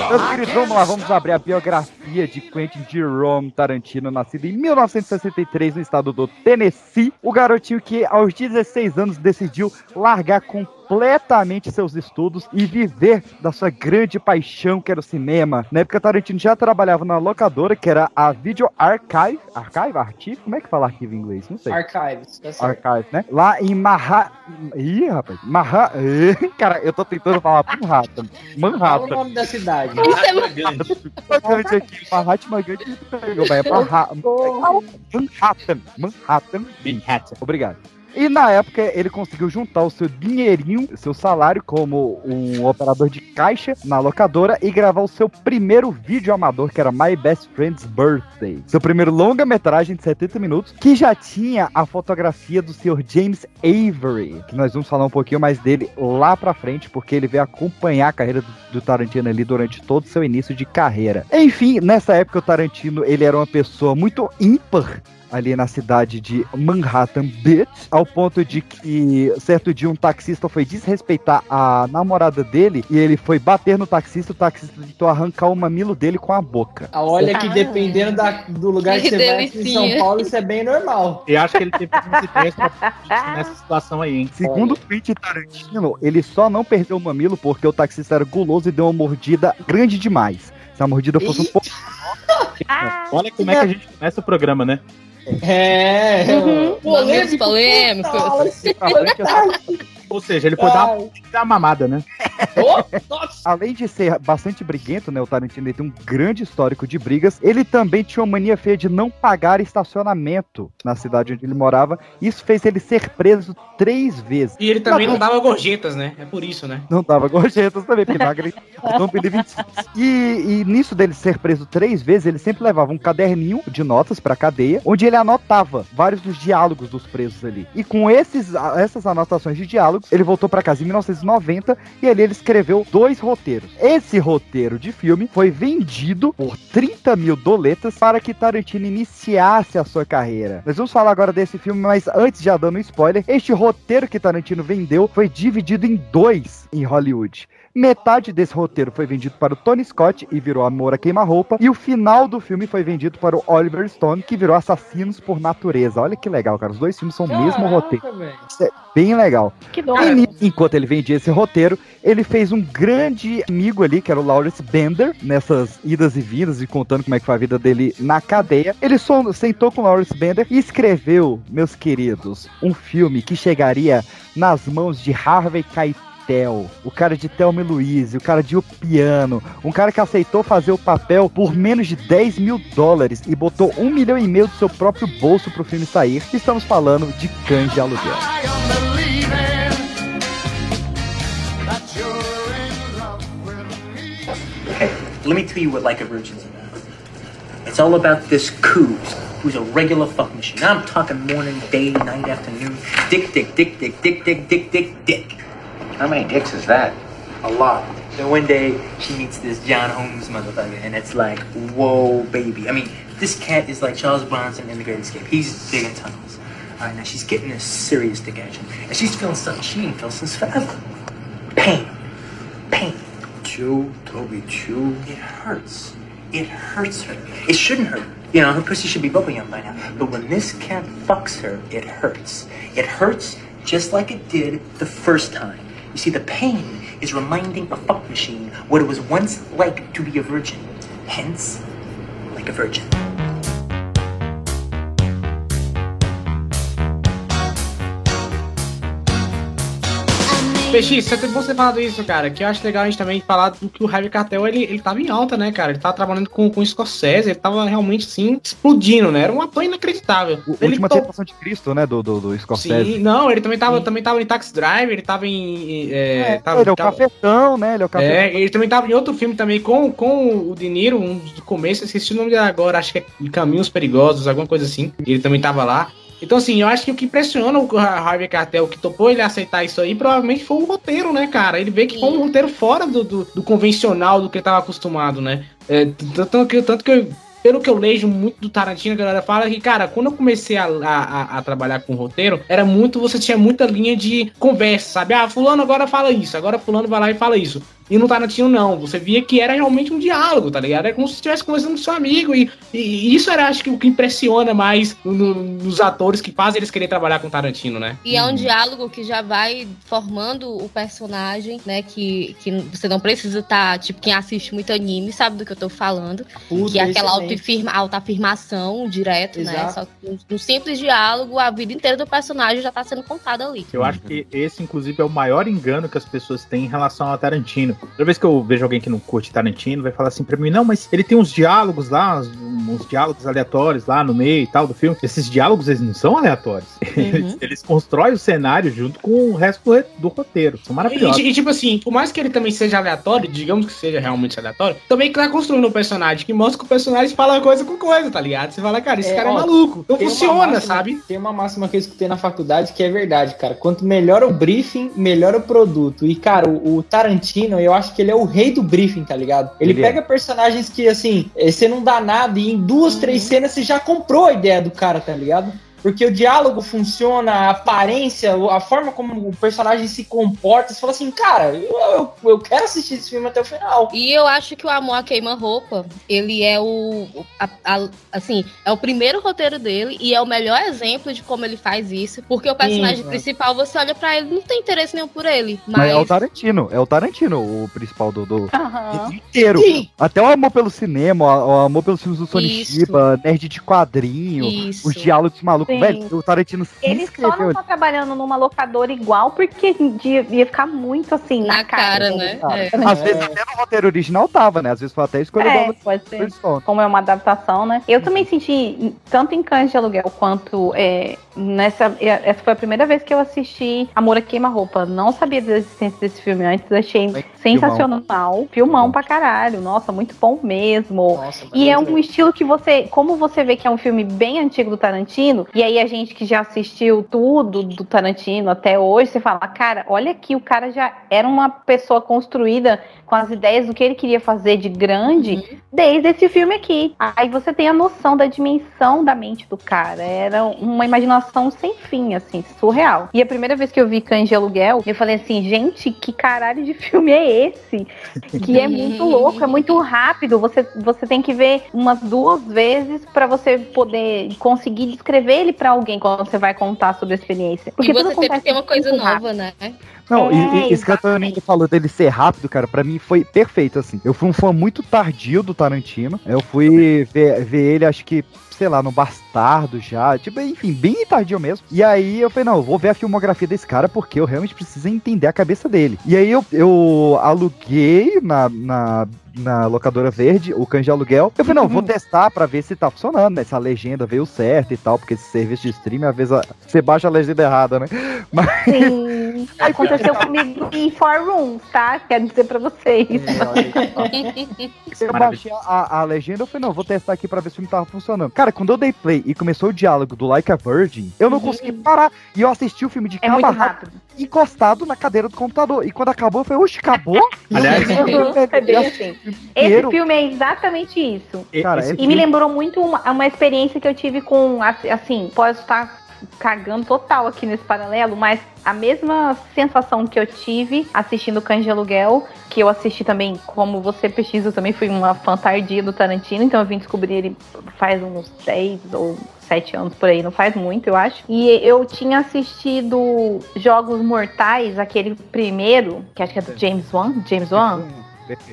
Meus queridos, vamos lá, vamos abrir a biografia de Quentin Jerome Tarantino, nascido em 1963 no estado do Tennessee. O garotinho que aos 16 anos decidiu largar completamente seus estudos e viver da sua grande paixão, que era o cinema. Na época, Tarantino já trabalhava na locadora, que era a Video Archive. Archive? Archive? Como é que fala arquivo em inglês? Não sei. Archives, tá. Archive, né? Lá em Maha... Ih, rapaz. Maha... Cara, eu tô tentando falar Manhattan. Fala o Manhattan. nome da cidade. Aqui, Mahatma Gandhi pegou, vai, é Maha- Manhattan, Manhattan, Manhattan. Obrigado. E na época ele conseguiu juntar o seu dinheirinho, seu salário como um operador de caixa na locadora e gravar o seu primeiro vídeo amador, que era My Best Friend's Birthday. Seu primeiro longa-metragem de 70 minutos, que já tinha a fotografia do senhor James Avery, que nós vamos falar um pouquinho mais dele lá pra frente, porque ele veio acompanhar a carreira do, Tarantino ali durante todo o seu início de carreira. Enfim, nessa época o Tarantino, ele era uma pessoa muito ímpar ali na cidade de Manhattan Beach, ao ponto de que certo dia um taxista foi desrespeitar a namorada dele e ele foi bater no taxista, o taxista tentou arrancar o mamilo dele com a boca. Ah, Olha que dependendo da- do lugar que Que você vai em São. Paulo, isso é bem normal. Eu acho que ele teve pra nessa situação aí, hein? Segundo o Quentin Tarantino, ele só não perdeu o mamilo porque o taxista era guloso e deu uma mordida grande demais. Se a mordida fosse um pouco. Olha como é que a gente começa o programa, né? É. Uhum. Momentos Polêmico, polêmicos. Ou seja, ele foi dar uma, dar uma mamada, né? Além de ser bastante briguento, né? O Tarantino tem um grande histórico de brigas. Ele também tinha uma mania feia de não pagar estacionamento na cidade onde ele morava. Isso fez ele ser preso três vezes. E ele também não dava gorjetas, né? É por isso, né? Não dava gorjetas também, vinagre. I don't believe in sex. e, e nisso dele ser preso três vezes, ele sempre levava um caderninho de notas pra cadeia, onde ele anotava vários dos diálogos dos presos ali. E com esses, essas anotações de ele voltou pra casa em 1990 e ali ele escreveu dois roteiros. Esse roteiro de filme foi vendido por 30 mil doletas para que Tarantino iniciasse a sua carreira. Nós vamos falar agora desse filme, mas antes já dando um spoiler, este roteiro que Tarantino vendeu foi dividido em dois em Hollywood. Metade desse roteiro foi vendido para o Tony Scott e virou Amor a Queima-Roupa. E o final do filme foi vendido para o Oliver Stone, que virou Assassinos por Natureza. Olha que legal, cara. Os dois filmes são o mesmo roteiro. Isso é bem legal. Que E ni- enquanto ele vendia esse roteiro, ele fez um grande amigo ali, que era o Lawrence Bender, nessas idas e vindas e contando como é que foi a vida dele na cadeia. Ele só sentou com o Lawrence Bender e escreveu, meus queridos, um filme que chegaria nas mãos de Harvey Keitel, o cara de Thelma e Louise, o cara de O Piano, um cara que aceitou fazer o papel por menos de 10 mil dólares e botou um milhão e meio do seu próprio bolso pro filme sair. Estamos falando de Cães de Aluguel. Okay, let me tell you what Like a Virgin's about. It's all about this Coos, who's a regular fuck machine. I'm talking morning, day, night, afternoon. Dick, dick, dick, dick, dick, dick, dick, dick, dick. How many dicks is that? A lot. Then one day she meets this John Holmes motherfucker, and it's like, whoa, baby. I mean, this cat is like Charles Bronson in The Great Escape. He's digging tunnels. All right, now she's getting a serious dick action, and she's feeling something she ain't felt since forever. Pain. Pain. Chew, Toby, chew. It hurts. It hurts her. It shouldn't hurt. You know, her pussy should be bubble yum by now. But when this cat fucks her, it hurts. It hurts just like it did the first time. You see, the pain is reminding a fuck machine what it was once like to be a virgin. Hence, like a virgin. PX, é bom você falar isso, cara. Que eu acho legal a gente também falar do que o Harvey Cartel ele, ele tava em alta, né, cara? Ele tava trabalhando com, com o Scorsese, ele tava realmente assim, explodindo, né? Era um ator inacreditável. ele Última to- Tentação de Cristo, né? Do, do, do Scorsese. Sim, não, ele também tava, também tava em Taxi Driver, ele tava em. É, É, tava- ele é o tava- cafetão, né? Ele é o cafetão. É, ele também tava em outro filme também com, com o De Niro, um do começo, esqueci o nome dele agora, acho que é Caminhos Perigosos, alguma coisa assim. Ele também tava lá. Então, assim, eu acho que o que impressiona o Harvey Cartel, que topou ele aceitar isso aí, provavelmente foi o roteiro, né, cara? Ele vê que foi um roteiro fora do, do, do convencional, do que ele tava acostumado, né? É, tanto, que, tanto que eu- pelo que eu leio muito do Tarantino, a galera fala que, cara, quando eu comecei a, a, a- a trabalhar com roteiro, era muito, você tinha muita linha de conversa, sabe? Ah, fulano agora fala isso, agora fulano vai lá e fala isso. E no Tarantino, não. Você via que era realmente um diálogo, tá ligado? Era como se estivesse conversando com seu amigo. E, e- isso era, acho que, o que impressiona mais no- no- nos atores que fazem eles querer trabalhar com Tarantino, né? E é um diálogo que já vai formando o personagem, né? Que, que você não precisa estar. tipo, quem assiste muito anime sabe do que eu tô falando. Puta, que é aquela autoafirma, autoafirmação direto, né? Exato. Só que no- no simples diálogo, a vida inteira do personagem já tá sendo contada ali. Eu acho que esse, inclusive, é o maior engano que as pessoas têm em relação a Tarantino. Toda vez que eu vejo alguém que não curte Tarantino, vai falar assim pra mim, não, mas ele tem uns diálogos lá, uns, diálogos aleatórios lá no meio e tal do filme. Esses diálogos, eles não são aleatórios. Eles, eles constroem o cenário junto com o resto do, do roteiro. São maravilhosos. E, e, tipo assim, por mais que ele também seja aleatório, digamos que seja realmente aleatório, também que tá construindo um personagem que mostra que o personagem fala coisa com coisa, tá ligado? Você fala, cara, esse cara é ó, maluco. Não funciona, máxima- sabe? Tem uma máxima que eu escutei na faculdade que é verdade, cara. Quanto melhor o briefing, melhor o produto. E, cara, o, o Tarantino, eu acho que ele é o rei do briefing, tá ligado? Ele, Ele é. pega personagens que, assim, eh, você não dá nada e em duas, três cenas você já comprou a ideia do cara, tá ligado? Porque o diálogo funciona, a aparência, a forma como o personagem se comporta. Você fala assim, cara, eu, eu, eu quero assistir esse filme até o final. E eu acho que o Amor a Queima-Roupa, ele é o. a- a- assim, é o primeiro roteiro dele e é o melhor exemplo de como ele faz isso. Porque o personagem Sim, principal, você olha pra ele, não tem interesse nenhum por ele. Mas, Mas. é o Tarantino, é o Tarantino o principal do, do Aham. inteiro. Até o amor pelo cinema, o amor pelos filmes do Sony Isso. Shiba, nerd de quadrinho, Isso. os diálogos malucos. Louco, Sim. velho. O Tarantino se Ele só não tá trabalhando numa locadora igual porque ia, ia ficar muito assim na, cara, né? Cara, Às vezes até no roteiro original tava, né? Às vezes foi até escolha É, do pode ser. Como é uma adaptação, né? Eu também senti, tanto em Cães de Aluguel quanto é, nessa. é, Essa foi a primeira vez que eu assisti Amor a Queima-Roupa. Não sabia da existência desse filme antes, achei sensacional. Filmão pra caralho. Nossa, muito bom mesmo. e é um estilo que você. Como você vê que é um filme bem antigo do Tarantino, e aí a gente que já assistiu tudo do Tarantino até hoje, você fala, cara, olha aqui, o cara já era uma pessoa construída com as ideias do que ele queria fazer de grande desde esse filme aqui. Aí você tem a noção da dimensão da mente do cara. Era uma imaginação sem fim, assim, surreal. E a primeira vez que eu vi Cães de Aluguel, eu falei assim, gente, que caralho de filme é esse? Que é muito louco, é muito rápido. Você, você tem que ver umas duas vezes pra você poder conseguir descrever ele pra alguém quando você vai contar sobre a experiência. E tudo você sempre tem uma coisa nova, rápido. né? Não, e, É, e isso que a Tonini falou dele ser rápido, cara, pra mim foi perfeito, assim. Eu fui um fã muito tardio do Tarantino. Eu fui ver, ver ele, acho que, sei lá, no Bastardo já. Tipo, enfim, bem tardio mesmo. E aí eu falei, não, eu vou ver a filmografia desse cara porque eu realmente preciso entender a cabeça dele. E aí eu, eu aluguei na, na na locadora verde, o de aluguel. Eu falei, não, vou testar pra ver se tá funcionando, né? Se a legenda veio certo e tal, porque esse serviço de streaming, às vezes a- você baixa a legenda errada, né? Mas. Sim, aconteceu comigo em Four Rooms, tá? Quero dizer pra vocês. Eu baixei a, a legenda, eu falei, não, vou testar aqui pra ver se o filme tava funcionando. Cara, quando eu dei play e começou o diálogo do Like a Virgin, eu não consegui parar. E eu assisti o filme de É cabo muito a rabo, rápido. encostado na cadeira do computador. E quando acabou, eu falei, oxe, acabou? Aliás, É bem assim. Esse inteiro. filme é exatamente isso. Cara, E me lembrou muito uma, uma experiência que eu tive com, assim, assim, posso estar cagando total aqui nesse paralelo, mas a mesma sensação que eu tive assistindo Cães de Aluguel, que eu assisti também, como você pesquisa, eu também fui uma fã tardia do Tarantino, então eu vim descobrir ele faz uns 10 ou 7 anos por aí, não faz muito, eu acho. E eu tinha assistido Jogos Mortais, aquele primeiro, que acho que é do James Wan, James Wan.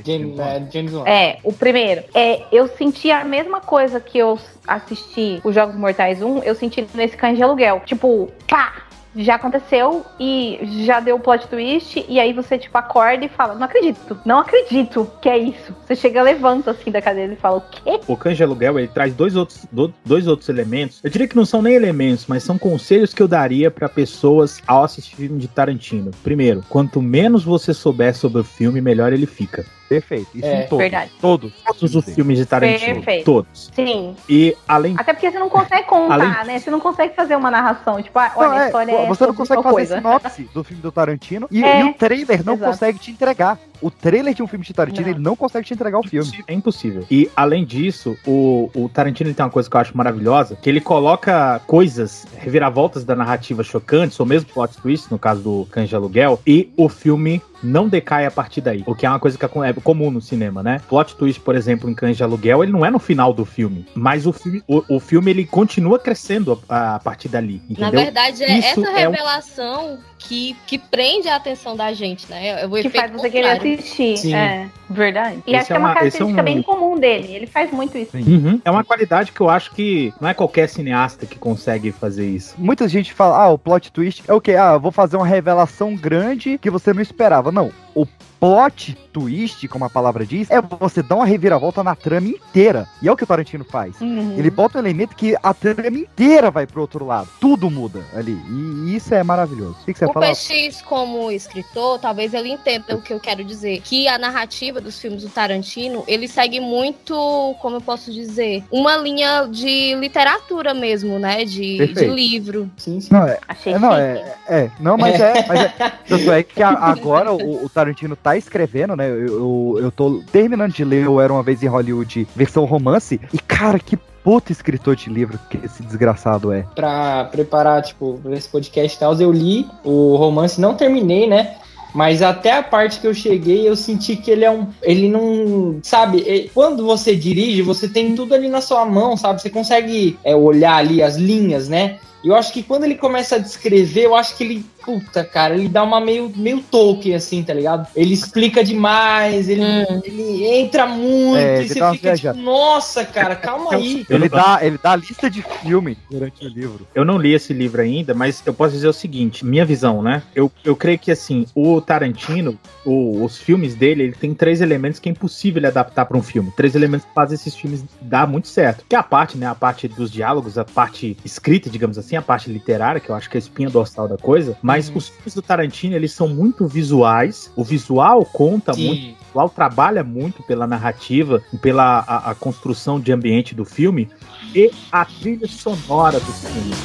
James, é, James Wan. É, o primeiro. É, eu senti a mesma coisa que eu assisti os Jogos Mortais 1, eu senti nesse cães de aluguel. Tipo, pá! Já aconteceu e já deu o plot twist, e aí você, tipo, acorda e fala: Não acredito, não acredito que é isso. Você chega, levanta assim da cadeira e fala: O quê? O Cães de Aluguel, ele traz dois outros, do- dois outros elementos. Eu diria que não são nem elementos, mas são conselhos que eu daria pra pessoas ao assistir filme de Tarantino. Primeiro, quanto menos você souber sobre o filme, melhor ele fica. Perfeito. Isso É, em todos. verdade. Todos. Todos os filmes de Tarantino. Perfeito. Todos. Sim. E além Até porque você não consegue contar, Além- né? Você não consegue fazer uma narração. Tipo, ah, Não, olha, a é, história é você não consegue fazer coisa. sinopse do filme do Tarantino e, É, e o trailer não exato. consegue te entregar. O trailer de um filme de Tarantino, Não. ele não consegue te entregar o filme. É impossível. E além disso, o, o Tarantino ele tem uma coisa que eu acho maravilhosa, que ele coloca coisas, reviravoltas da narrativa chocantes, ou mesmo plot twist, no caso do Cães de Aluguel, e o filme não decai a partir daí. O que é uma coisa que é comum no cinema, né? Plot twist, por exemplo, em Cães de Aluguel, ele não é no final do filme, mas o filme, o, o filme ele continua crescendo a, a partir dali, Na entendeu? verdade, é Isso essa é um- revelação que, que prende a atenção da gente, né? É o que efeito faz você querer assistir. Sim. É, verdade. E Esse acho que é é uma é característica um- bem comum dele. Ele faz muito isso. Uhum. É uma qualidade que eu acho que não é qualquer cineasta que consegue fazer isso. Muita gente fala, ah, o plot twist é o quê? Ah, eu vou fazer uma revelação grande que você não esperava. Não, o plot twist, como a palavra diz, é você dar uma reviravolta na trama inteira. E é o que o Tarantino faz. Uhum. Ele bota um elemento que a trama inteira vai pro outro lado. Tudo muda ali. E isso é maravilhoso. O que, que você O fala? PX, como escritor, talvez ele entenda o que eu quero dizer. Que a narrativa dos filmes do Tarantino, ele segue muito, como eu posso dizer, uma linha de literatura mesmo, né? De, de livro. Sim, sim. Não, é, Achei é, não, é, é, não, mas é, mas é, tanto é que a- agora o, o Tarantino tá escrevendo, né, eu, eu, eu tô terminando de ler o Era Uma Vez em Hollywood, versão romance, e cara, que puta escritor de livro que esse desgraçado é. pra preparar, tipo, esse podcast e tal, eu li o romance, não terminei, né? Mas até a parte que eu cheguei, eu senti que ele é um. Ele não. Sabe, é- quando você dirige, você tem tudo ali na sua mão, sabe? Você consegue é, olhar ali as linhas, né? E eu acho que quando ele começa a descrever, eu acho que ele, puta, cara, ele dá uma meio, meio Tolkien, assim, tá ligado? Ele explica demais, ele, ele entra muito, É, e você fica tipo, viajada. nossa, cara, calma aí. Ele dá, ele dá a lista de filme durante o livro. Eu não li esse livro ainda, mas eu posso dizer o seguinte, minha visão, né? Eu, eu creio que assim, o Tarantino, o- os filmes dele, ele tem três elementos que é impossível ele adaptar para um filme. Três elementos que fazem esses filmes dar muito certo. Que é a parte, né? A parte dos diálogos, a parte escrita, digamos assim, a parte literária, que eu acho que é a espinha dorsal da coisa. Mas os filmes do Tarantino, eles são muito visuais. O visual conta Sim. muito. O visual trabalha muito pela narrativa, pela a, a construção de ambiente do filme e a trilha sonora do filme.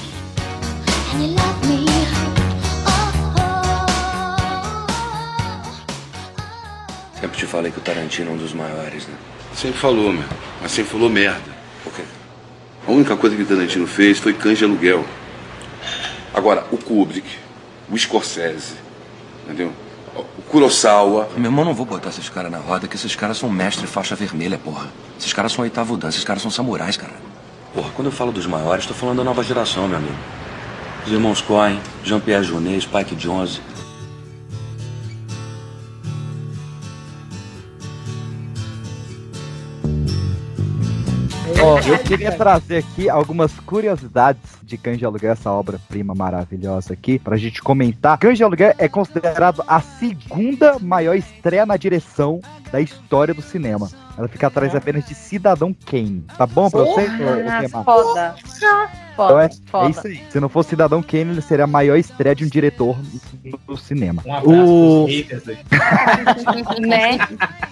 Sempre te falei que o Tarantino é um dos maiores, né? Sempre falou, meu. Mas sempre falou merda. Por quê? A única coisa que o Tarantino fez foi canja de aluguel. Agora, o Kubrick, o Scorsese, entendeu? O Kurosawa. Meu irmão, não vou botar esses caras na roda, que esses caras são mestre faixa vermelha, porra. Esses caras são oitavo dan, esses caras são samurais, cara. Porra, quando eu falo dos maiores, tô falando da nova geração, meu amigo. Os irmãos Coen, Jean-Pierre Jeunet, Spike Jonze. Ó, eu queria trazer aqui algumas curiosidades de Cães de Aluguel, essa obra-prima maravilhosa aqui, pra gente comentar. Cães de Aluguel é considerado a segunda maior estreia na direção da história do cinema. Ela fica atrás apenas de Cidadão Kane. Tá bom pra você? Temar? foda. Então Foda, é, é foda. isso aí. Se não fosse Cidadão Kane, ele seria a maior estreia de um diretor do cinema. Um abraço o... pros haters aí. né?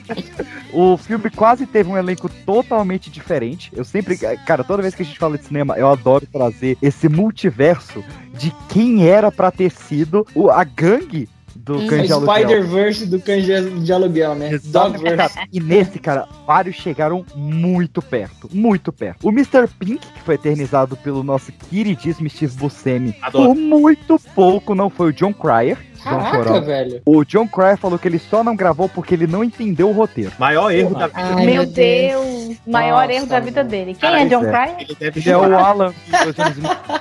O filme quase teve um elenco totalmente diferente. Eu sempre, cara, toda vez que a gente fala de cinema, eu adoro trazer esse multiverso de quem era pra ter sido o, a gangue do Hum, Cães de Aluguel. Spider-Verse do Cães de Aluguel, né? Dogverse. Cara, E nesse, cara, vários chegaram muito perto, muito perto. O Mr. Pink, que foi eternizado pelo nosso queridíssimo Steve Buscemi, Adoro. por muito pouco não foi o John Cryer. Caraca, velho. O John Cryer falou que ele só não gravou porque ele não entendeu o roteiro. Maior erro da Ai, meu meu Deus, maior Nossa, erro da vida dele. Quem Cara, é John pois Cryer? Ele deve Ele é o Alan.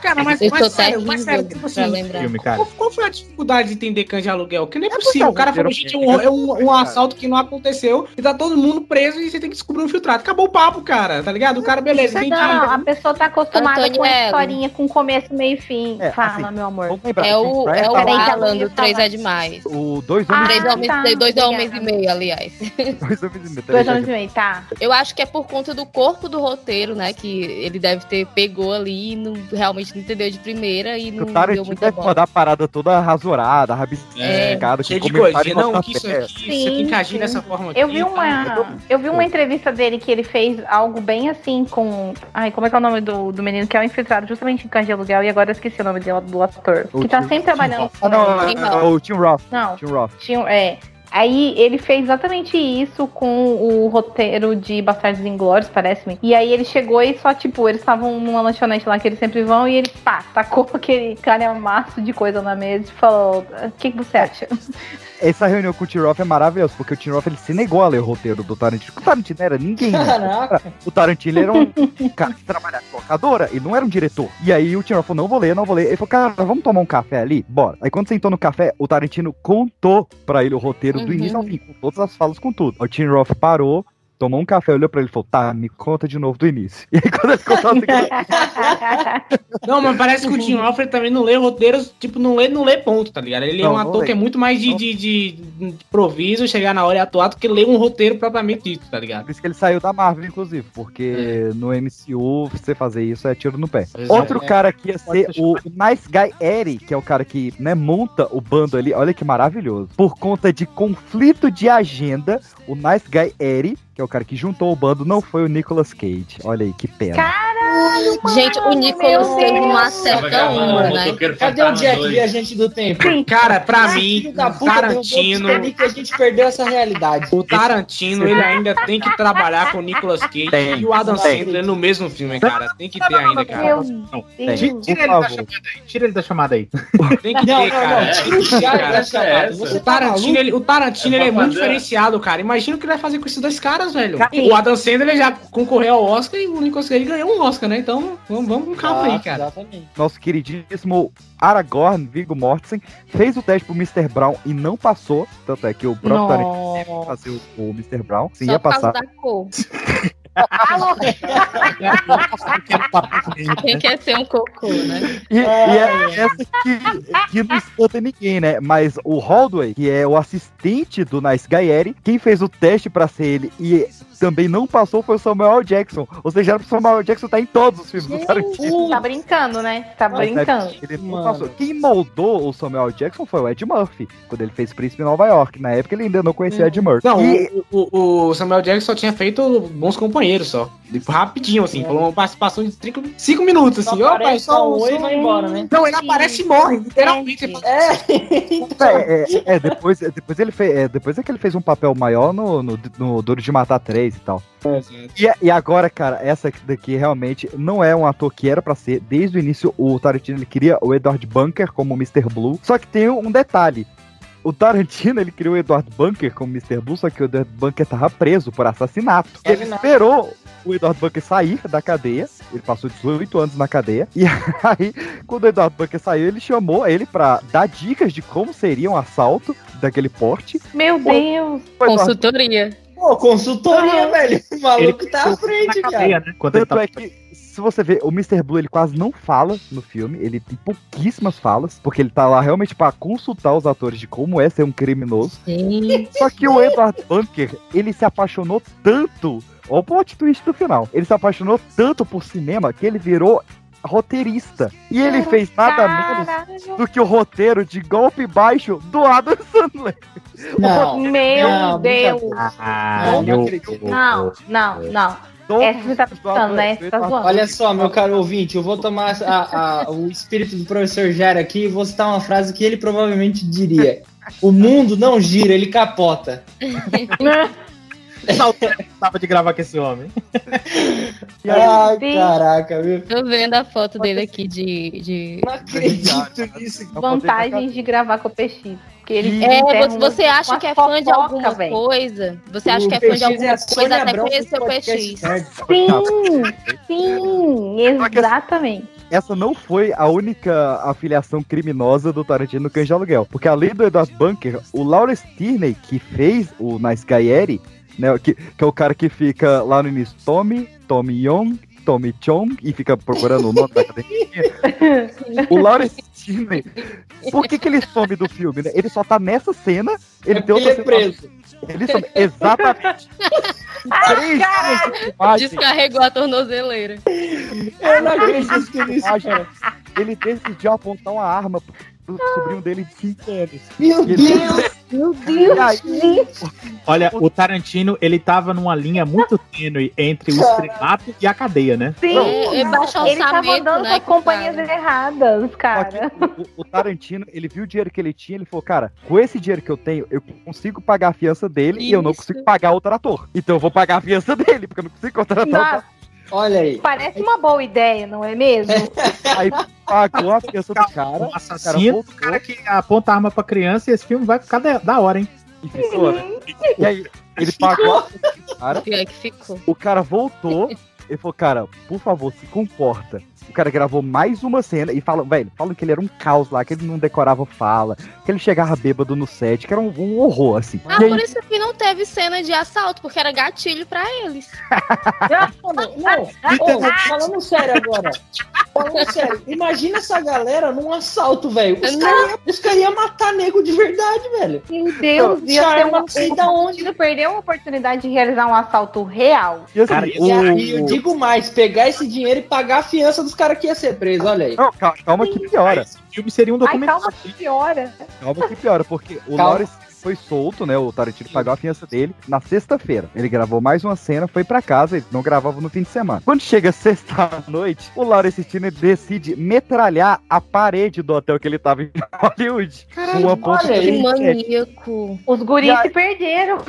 Cara, mas, Eu mas tô sério, mas sério, tipo assim, lembrar. filme, cara. qual, qual foi a dificuldade de entender canja de aluguel? Que nem é porque possível. é O cara falou, gente, é um, é um- um assalto que não aconteceu e tá todo mundo preso e você tem que descobrir um filtrado. Acabou o papo, cara, tá ligado? O cara, beleza, entendi. Não, a pessoa tá acostumada com a historinha com começo, meio e fim. É, Fala, assim, meu amor. Lembrar, É o, é o Alan do 3 falar. é demais. O dois Ah, homens, Três homens, tá, dois obrigada. homens e meio, aliás. dois homens e meio, tá Dois anos e meio, tá? Eu acho que é por conta do corpo do roteiro, né? Que ele deve ter pegou ali e não, realmente não entendeu de primeira e não O deu muita deve bola. mandar a parada toda rasurada, rabiscada, Cheio com de coisinha. e Não, que isso aqui, você tem que agir sim. dessa forma aqui. Eu vi tá? uma, eu vi uma entrevista dele que ele fez algo bem assim com. Ai, como é que é o nome do, do menino que é o infiltrado justamente em Cães de Aluguel e agora eu esqueci o nome dele, do ator. O que tá sempre trabalhando Ah, não, é, é, Roth. O Tim Roth. Não, Tim Roth. tinha, é. Aí ele fez exatamente isso com o roteiro de Bastardos Inglórios, parece-me. E aí ele chegou e só, tipo, eles estavam numa lanchonete lá que eles sempre vão e ele, pá, tacou aquele calhamaço de coisa na mesa e falou: o que, que você acha? Essa reunião com o Tim Roth é maravilhosa, porque o Tim Roth ele se negou a ler o roteiro do Tarantino. O Tarantino era ninguém. né? Caraca. O Tarantino era um cara que trabalhava com locadora, ele não era um diretor. E aí o Tim Roth falou, não vou ler, não vou ler. Ele falou, cara, vamos tomar um café ali? Bora. Aí quando sentou no café, o Tarantino contou pra ele o roteiro do Uhum. início ao fim, com todas as falas, com tudo. O Tim Roth parou, tomou um café, olhou pra ele e falou, tá, me conta de novo do início. E aí quando ele contou Não, mas parece que o Tim Alfred também não lê roteiros, tipo, não lê, não lê ponto, tá ligado? Ele é Não, um não ator que é muito mais de, de, de, improviso, chegar na hora e atuar, do que ler um roteiro propriamente dito, tá ligado? Por isso que ele saiu da Marvel, inclusive, porque no MCU você fazer isso é tiro no pé. Pois Outro é. cara que ia ser o Nice Guy Eddie, que é o cara que né, monta o bando ali, olha que maravilhoso. Por conta de conflito de agenda, o Nice Guy Eddie, que é o cara que juntou o bando, não foi o Nicolas Cage. Olha aí, que pena. Caralho, mano, Gente, o Nicolas Cage acerta gravando uma, né? Cadê o Jack, 2. viajante do tempo? Cara, pra Ah, mim, da o puta, Tarantino. Que a gente perdeu essa realidade. O Tarantino, ele ainda tem que trabalhar com o Nicolas Cage Tem, e o Adam tem. Sandler no mesmo filme, cara. Tem que ter ainda, cara. Meu Não. Tira Por ele da favor. chamada aí. Tira ele da chamada aí. Tem que Não, ter, não, cara. não. Tira o da chamada. O tá Tarantino, ele, o Tarantino É ele é muito diferenciado, cara. Imagina o que ele vai fazer com esses dois caras, velho. Sim. O Adam Sandler já concorreu ao Oscar e o Nicolas Cage ganhou um Oscar né? Então vamos, vamos com calma aí, cara. Exatamente. Nosso queridíssimo Aragorn, Viggo Mortensen, fez o teste pro Mr. Brown e não passou. Tanto é que o próprio Tarantino fazer o, o Mr. Brown. Sim, Só ia por causa passar. da cor. Quem quer ser um cocô, né? E, e é essa que, que não espanta ninguém, né? Mas o Holdway, que é o assistente do Nice Guy quem fez o teste pra ser ele e também não passou foi o Samuel. Jackson. Ou seja, era pro Samuel. Jackson tá em todos os filmes do Tarantino. Tá brincando, né? Tá Mas, né, brincando. ele não passou. Quem moldou o Samuel. Jackson foi o Ed Murphy, quando ele fez Príncipe em Nova York. Na época ele ainda não conhecia Ed Murphy. Não, E- o, o- o Samuel Jackson só tinha feito bons companheiros só. Tipo, rapidinho, assim. Falou uma participação de 5 minutos, Só assim. Opa, aparece, só um oi e só vai embora, né? Não, ele aparece e morre, literalmente. Fala, É, é, é, depois, depois ele fez, é, depois é que ele fez um papel maior no, no, no Duro de Matar 3 e tal. E, e agora, cara, essa daqui realmente não é um ator que era pra ser. Desde o início, o Tarantino ele queria o Edward Bunker como Mr. Blue. Só que tem um detalhe. O Tarantino ele criou o Edward Bunker como Mr. Blue, só que o Edward Bunker tava preso por assassinato. Ele esperou o Edward Bunker sair da cadeia. Ele passou 18 anos na cadeia. E aí, quando o Edward Bunker saiu, ele chamou ele pra dar dicas de como seria um assalto daquele porte. Meu Deus! Consultoria. Pô, consultoria, velho. O maluco tá à frente, na cara. cadeia, né? Tanto é que, se você ver, o Mr. Blue ele quase não fala no filme, ele tem pouquíssimas falas, porque ele tá lá realmente pra consultar os atores de como é ser um criminoso. Só que o Edward Bunker, ele se apaixonou tanto, ó o plot twist do final, ele se apaixonou tanto por cinema que ele virou roteirista. E ele fez nada menos do que o roteiro de Golpe Baixo do Adam Sandler. Não, Meu não, Deus! Ah, Não, não, não, não. Essa você tá pensando, né? Você tá zoando. Olha só, meu caro ouvinte, eu vou tomar a- a- o espírito do professor Jair aqui e vou citar uma frase que ele provavelmente diria. O mundo não gira, ele capota. Tava de gravar com esse homem. Ai, caraca, viu? Tô vendo a foto dele aqui de. de... Não acredito nisso. Vantagens de gravar com o PX. Porque ele É, você, você acha que é fã de alguma velho. coisa? Você acha O que é fã de PX é alguma a coisa até conhecer o PX? nerd. Sim, sim, exatamente. essa não foi a única afiliação criminosa do Tarantino no Cães de Aluguel. Porque além do Edward Bunker, o Lawrence Tierney, que fez o Nice Guy Eddie, né, que, que é o cara que fica lá no início, Tommy, Tommy Young, Tommy Chong, e fica procurando o nome da academia. o Lawrence Tierney, por que, que ele some do filme? Né? Ele só tá nessa cena, ele tem Ele outra é preso. Ele some, exatamente. Três dias de filmagem. Descarregou a tornozeleira. Eu não acredito nisso, cara. Ele decidiu apontar uma arma pro sobrinho dele de 5 anos. Meu ele- Deus! Meu Deus! Aí, Olha, o Tarantino, ele tava numa linha muito tênue entre o estrelato e a cadeia, né? Sim, É, é baixo ele tava andando né, com companhias fala. erradas, cara. o, o Tarantino, ele viu o dinheiro que ele tinha, ele falou, cara, com esse dinheiro que eu tenho, eu consigo pagar a fiança dele e eu não Isso. consigo pagar outro ator. Então eu vou pagar a fiança dele, porque eu não consigo contratar outro Nossa, ator. Olha aí. parece uma boa ideia, não é mesmo? Aí pagou a fiança do cara, Um o cara assassino, voltou o cara que aponta a arma pra criança e esse filme vai ficar da, da hora, hein? e ficou, né? E aí, ele pagou a cara, ficou. o cara voltou, ele falou, cara, por favor, se comporta. O cara gravou mais uma cena e fala, velho, falam que ele era um caos lá, que ele não decorava fala, que ele chegava bêbado no set, que era um, um horror, assim. Ah, E aí, por isso que não teve cena de assalto, porque era gatilho pra eles. Mano, não, ô, falando sério agora. Falando sério, imagina essa galera num assalto, velho. Os caras cara iam matar nego de verdade, velho. Meu Deus, Os ia ter uma não da onde. Ele perdeu a oportunidade de realizar um assalto real. e assim, Cara, E aí eu digo mais, pegar esse dinheiro e pagar a fiança dos caras que ia ser preso, olha aí. Não, calma, calma que piora. Esse filme seria um Ai, documentário. calma que piora. Calma que piora, porque o Calma. Lawrence foi solto, né? O Tarantino pagou a fiança dele na sexta-feira. Ele gravou mais uma cena, foi pra casa, ele não gravava no fim de semana. Quando chega sexta-noite, o Lawrence Tierney decide metralhar a parede do hotel que ele tava em Hollywood. ponta olha. Que maníaco. Os guris aí- se perderam.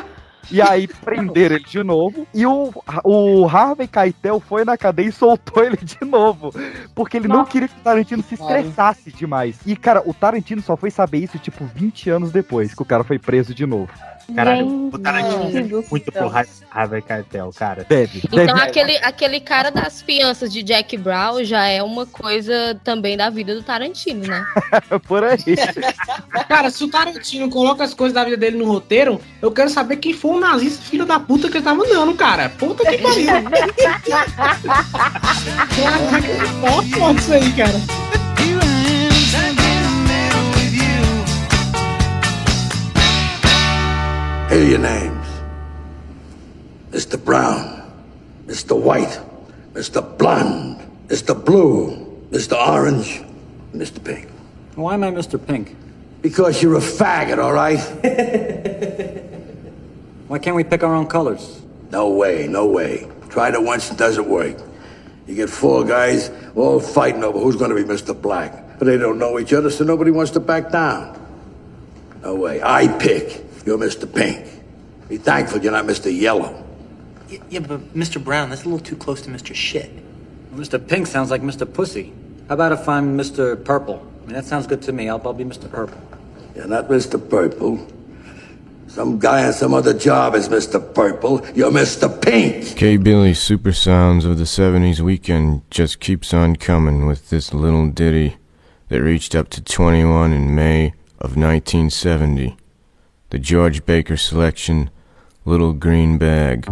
E aí prenderam ele de novo. E o, o Harvey Keitel foi na cadeia e soltou ele de novo. Porque ele não Nossa. queria que o Tarantino se estressasse demais. E, cara, o Tarantino só foi saber isso, tipo, 20 anos depois que o cara foi preso de novo. Caralho, o Tarantino é muito pro Har- Harvey Keitel, cara. Deve, Então aquele, aquele cara das fianças de Jack Brown já é uma coisa também da vida do Tarantino, né? Por aí. Cara, se o Tarantino coloca as coisas da vida dele no roteiro, eu quero saber quem foi o nazista filho da puta que ele tava andando, cara. Puta que pariu. Caraca, foda isso aí, cara. Here are your names Mr. Brown, Mr. White, Mr. Blonde, Mr. Blue, Mr. Orange, Mr. Pink. Why am I Mr. Pink? Because you're a faggot, all right? Why can't we pick our own colors? No way, no way. Tried it once, it doesn't work. You get four guys all fighting over who's going to be Mr. Black. But they don't know each other, so nobody wants to back down. No way. I pick. You're Mr. Pink. Be thankful you're not Mr. Yellow. Y- Yeah, but Mr. Brown, that's a little too close to Mr. Shit. Mr. Pink sounds like Mr. Pussy. How about if I'm Mr. Purple? I mean, that sounds good to me. I'll, I'll be Mr. Purple. You're not Mr. Purple. Some guy on some other job is Mr. Purple. You're Mr. Pink. K. Billy's Super Sounds of the 70s weekend just keeps on coming with this little ditty that reached up to 21 in May of 1970. The George Baker selection, Little Green Bag.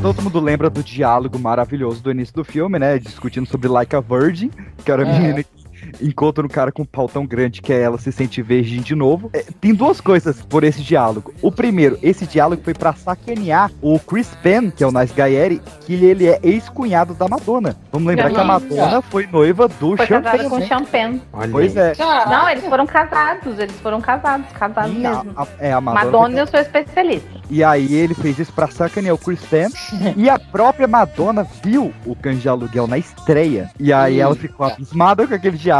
Todo mundo lembra do diálogo maravilhoso do início do filme, né? Discutindo sobre Like a Virgin, que era a É. menina que encontra um cara com um pau tão grande que ela se sente virgem de novo. É, tem duas coisas por esse diálogo. O primeiro, esse diálogo foi pra sacanear o Chris Penn, que é o Nice Gaieri, que ele é ex-cunhado da Madonna. Vamos lembrar que a Madonna foi noiva do Foi casada Champagne. com né? Champagne. Pois é. Não, eles foram casados, eles foram casados, casados a- mesmo. a- é, a Madonna Madonna, foi eu sou especialista. E aí ele fez isso pra sacanear o Chris Penn. e a própria Madonna viu o Cães de Aluguel na estreia. E aí ela ficou abismada com aquele diálogo.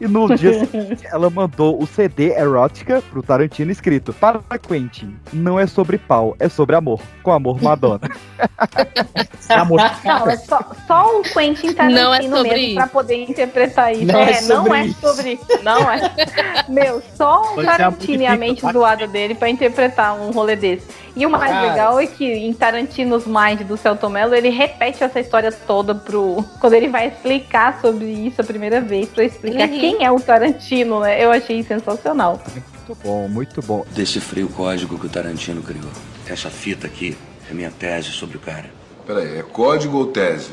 E no dia seguinte ela mandou o CD Erótica pro Tarantino escrito Para Quentin, não é sobre pau, é sobre amor. Com amor, Madonna. amor. Não, é só, só o Quentin Tarantino Não é sobre mesmo isso. pra poder interpretar isso. Não é É, não sobre é isso. sobre Não é. Meu, só o Tarantino e a mente zoada dele pra interpretar um rolê desse. E o mais Cara. legal é que em Tarantino's Mind do Celto Mello, ele repete essa história toda pro. Quando ele vai explicar sobre isso a primeira vez, pra explicar Uhum. quem é o Tarantino, né? Eu achei sensacional. Muito bom, muito bom. Decifrei o código que o Tarantino criou. Essa fita aqui é minha tese sobre o cara. Peraí, é código ou tese?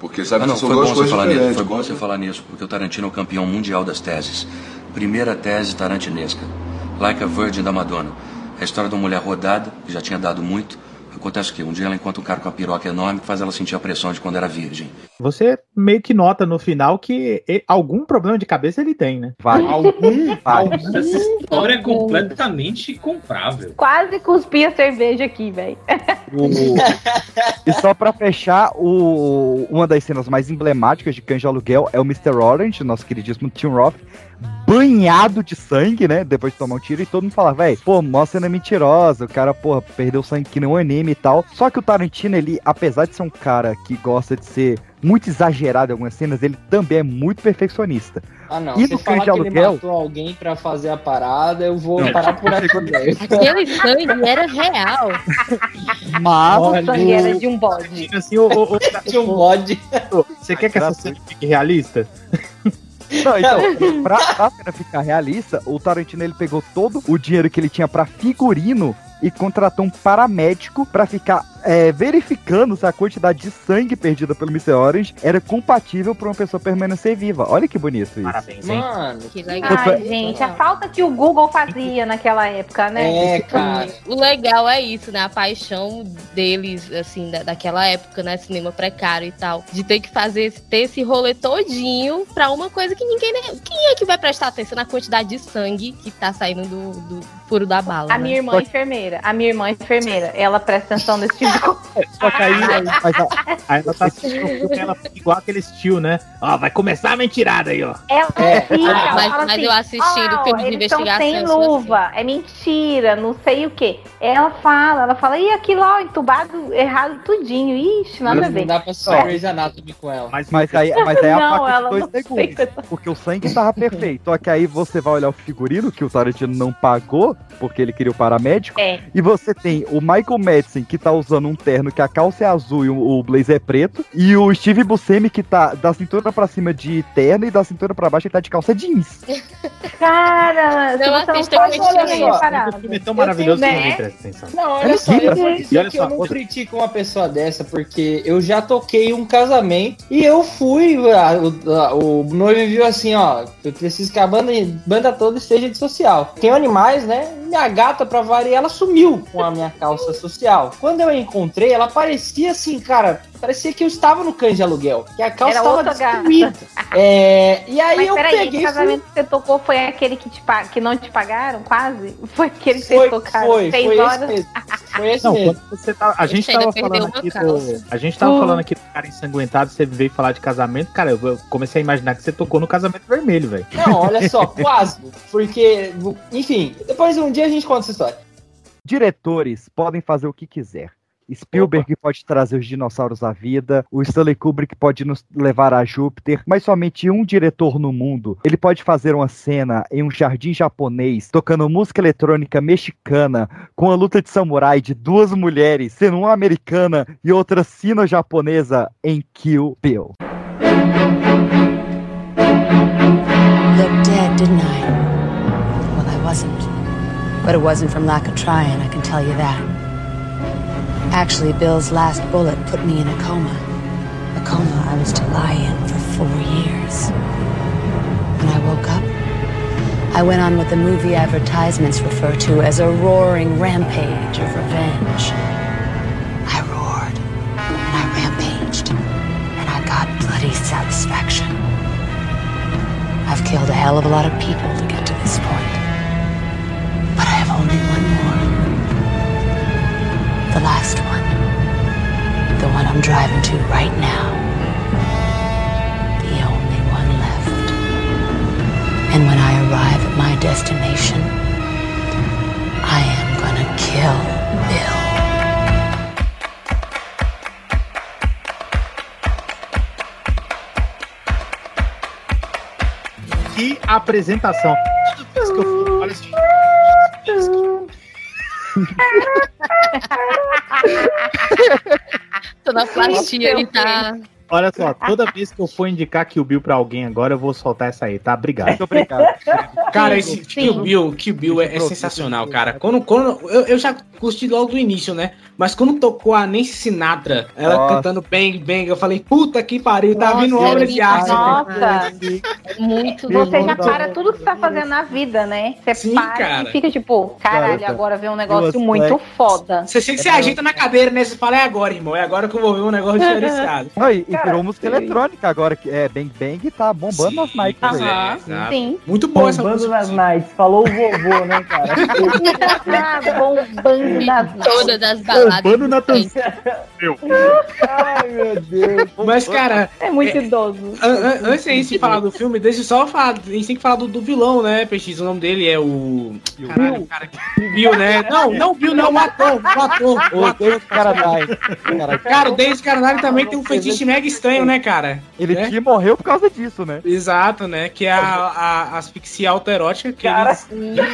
Porque sabe Ah, não, que são foi duas bom você coisas falar nisso. Foi bom você falar nisso, porque o Tarantino é o campeão mundial das teses. Primeira tese tarantinesca. Like a Virgin da Madonna. É a história de uma mulher rodada, que já tinha dado muito. Acontece o quê? Um dia ela encontra um cara com uma piroca enorme que faz ela sentir a pressão de quando era virgem. Você meio que nota no final que algum problema de cabeça ele tem, né? Vai. Algum, Vai. Essa história é completamente comprável. Quase cuspi a cerveja aqui, velho. O- e só pra fechar, o... uma das cenas mais emblemáticas de de Aluguel é o Mr. Orange, nosso queridíssimo Tim Roth, banhado de sangue, né? Depois de tomar um tiro, e todo mundo fala, velho, pô, mó cena mentirosa, o cara, porra, perdeu sangue que nem um anime e tal. Só que o Tarantino, ele, apesar de ser um cara que gosta de ser muito exagerado em algumas cenas, ele também é muito perfeccionista. Ah, não. E Se no falar Cães que de ele matou alguém pra fazer a parada, eu vou Não. parar por aqui, velho. Aquele sangue era real. Mas o sangue era de um bode. Assim, o, o, o- De um bode. Você quer que essa cena fique realista? Não, então, pra, pra ficar realista, o Tarantino ele pegou todo o dinheiro que ele tinha pra figurino e contratou um paramédico pra ficar é, verificando se a quantidade de sangue perdida pelo Mr. Orange era compatível pra uma pessoa permanecer viva. Olha que bonito isso. Parabéns, Mano, Que legal. Ai, gente, a falta que o Google fazia naquela época, né? É, cara. O legal é isso, né? A paixão deles, assim, da, daquela época, né? Cinema precário e tal. De ter que fazer, esse- ter esse rolê todinho pra uma coisa que ninguém. nem- Quem é que vai prestar atenção na quantidade de sangue que tá saindo do, do furo da bala? A né? minha irmã é enfermeira. A minha irmã é enfermeira. Ela presta atenção nesse tipo Só que aí, mas a- aí ela tá assistindo o filme, ela fica igual aquele tio, né? Ó, vai começar a mentirada aí, ó. Ela fica, ela mas- mas assim, eu assistindo "Ó ó, filme de investigação, sem assim." luva, é mentira, não sei o que. Ela fala, ela fala, e aquilo ó, entubado errado tudinho. Ixi, nada a Mas ver. não dá pra assistir Grey's Anatomy com ela. Mas, mas aí, mas aí é a Não, faca ela de dois legumes. Porque o sangue tava perfeito. Só que aí você vai olhar o figurino que o Tarantino não pagou, porque ele queria o paramédico. É. E você tem o Michael Madsen, que tá usando um terno que a calça é azul e o, blazer é preto. E o Steve Buscemi, que tá da cintura pra cima de terno e da cintura pra baixo ele tá de calça jeans. Cara, Não você não assista com esse filme é tão maravilhoso que né? ninguém presta atenção. Não, olha só, eu vou dizer que eu não critico uma pessoa dessa, porque eu já toquei um casamento e eu fui, a- o, a- o noivo viu assim, ó, eu preciso que a banda, banda toda esteja de social. Tem animais, né? Minha gata, pra variar, ela sumiu com a minha calça social. Quando eu a encontrei, ela parecia assim, cara, parecia que eu estava no cães de aluguel, que a calça Era estava destruída. É, e aí Mas eu peraí, peguei esse fui- casamento que você tocou foi aquele que, te que não te pagaram, quase? Foi aquele que Foi, vocês tocaram foi, seis foi esse horas? mesmo. Foi esse Não, mesmo. você tá, a Esse gente tava falando aqui do, a gente tava Uh. falando aqui do cara ensanguentado, você veio falar de casamento, cara, eu, eu comecei a imaginar que você tocou no casamento vermelho, velho. Não, olha só, quase. Porque, enfim, depois um dia a gente conta essa história. Diretores podem fazer o que quiser. Spielberg pode trazer os dinossauros à vida, o Stanley Kubrick pode nos levar a Júpiter, mas somente um diretor no mundo. Ele pode fazer uma cena em um jardim japonês, tocando música eletrônica mexicana, com a luta de samurai de duas mulheres, sendo uma americana e outra sino-japonesa em Kill Bill. Looked dead, didn't I? Well, I wasn't. But it wasn't from lack of trying, I can tell you that. Actually, Bill's last bullet put me in a coma. A coma I was to lie in for four years. When I woke up, I went on what the movie advertisements refer to as a roaring rampage of revenge. I roared, and I rampaged, and I got bloody satisfaction. I've killed a hell of a lot of people to get The last one. The one I'm driving to right now. The only one left. And when I arrive at my destination, I am gonna kill Bill. Que apresentação. Toda vez que eu fui, olha assim. Sonoplastia ele tá. Olha só, toda vez que eu for indicar Kill Bill pra alguém agora, eu vou soltar essa aí, tá? Obrigado. Muito obrigado. Cara, esse Kill Bill, Kill Bill é, é sensacional, cara. Quando, quando eu, eu já curti logo do início, né? Mas quando tocou a Nancy Sinatra, ela Nossa. cantando Bang Bang, eu falei, puta que pariu, tá Nossa, vindo obra de arte. Nossa, Muito você já para tudo que você tá fazendo na vida, né? Você Sim, para cara. e fica tipo, caralho, Garota, agora vem um negócio duas muito foda. Você você ajeita na cadeira, né? Você fala, é agora, irmão, é agora que eu vou ver um negócio diferenciado. Não, e, e virou música eletrônica agora, que é Bang Bang tá bombando nas nights. Aham, exato. sim. Muito bom essa Bombando música. nas nights. Falou o vovô, né, cara? Bombando nas Todas as baladas. Bombando na tem. Ai, meu Deus. Mas, cara, É muito idoso. an- an- antes de a gente falar do filme, deixa eu só falar. A gente tem que falar do, do vilão, né, PX? O nome dele é o. Caralho, o cara que. O Bill, né? Não, não o Bill, não, o ator. O ator. O O ator. Carradine. Cara, Cara, o David Carradine também tem um mega estranho, né, cara? Ele É? que morreu por causa disso, né? Exato, né? Que é a, a asfixia autoerótica que Cara, eles...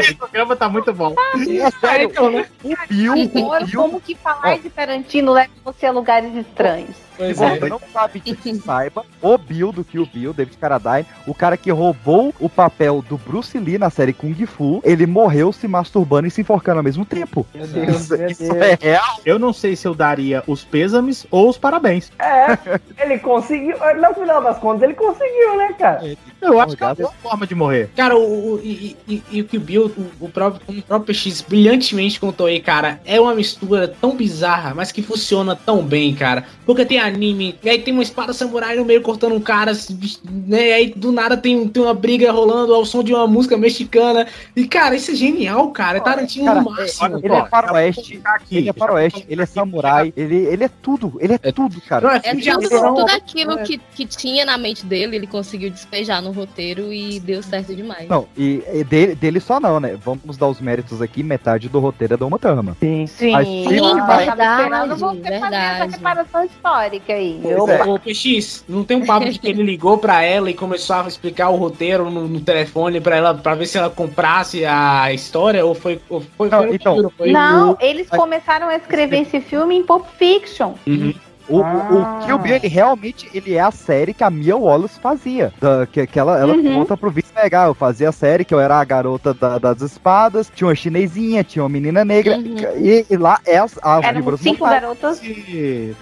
Esse programa tá muito bom. É sério, então, né? o Bill, o Agora, Bill, como que falar de Tarantino leva você a lugares estranhos? Pois se é. não sabe disso, saiba, o Bill do Kill Bill, David Carradine, o cara que roubou o papel do Bruce Lee na série Kung Fu, ele morreu se masturbando e se enforcando ao mesmo tempo. Meu Deus, Isso, meu isso Deus. é real. Eu não sei se eu daria os pêsames ou os parabéns. É, Ele conseguiu, no final das contas, ele conseguiu, né, cara? Eu acho que é a melhor forma de morrer. Cara, o, o- e, e- e o que o Bill, o, o próprio, o próprio PX brilhantemente contou aí, cara, é uma mistura tão bizarra, mas que funciona tão bem, cara. Porque tem anime, e aí tem uma espada samurai no meio cortando um cara, né? E aí do nada tem, tem uma briga rolando ao som de uma música mexicana. E, cara, isso é genial, cara. É Tarantino Cara, no máximo. ele é faroeste, ele é faroeste, ele é samurai, ele, ele é tudo, ele é tudo, cara. É tudo, tudo aquilo que, que tinha na mente dele, ele conseguiu despejar no roteiro e deu certo demais. Não, e, e dele, dele só não, né? Vamos dar os méritos aqui, metade do roteiro é da Uma Thurman. Sim, Sim, Aí, eu sim, tava verdade, esperando histórica aí. Ô, ô, PX, não tem um papo de que ele ligou pra ela e começou a explicar o roteiro no, no telefone pra ela para ver se ela comprasse a história ou foi ou foi, foi no então, livro, foi Não, no- eles começaram a escrever esse filme em Pulp Fiction. O, o, o Kill Bill, ele realmente ele é a série que a Mia Wallace fazia. Da, que, que ela, ela Uhum. conta pro Vince pegar. Eu fazia a série que eu era a garota da- das espadas, tinha uma chinesinha, tinha uma menina negra. E, e lá é as, as Eram víboras cinco mortais. garotas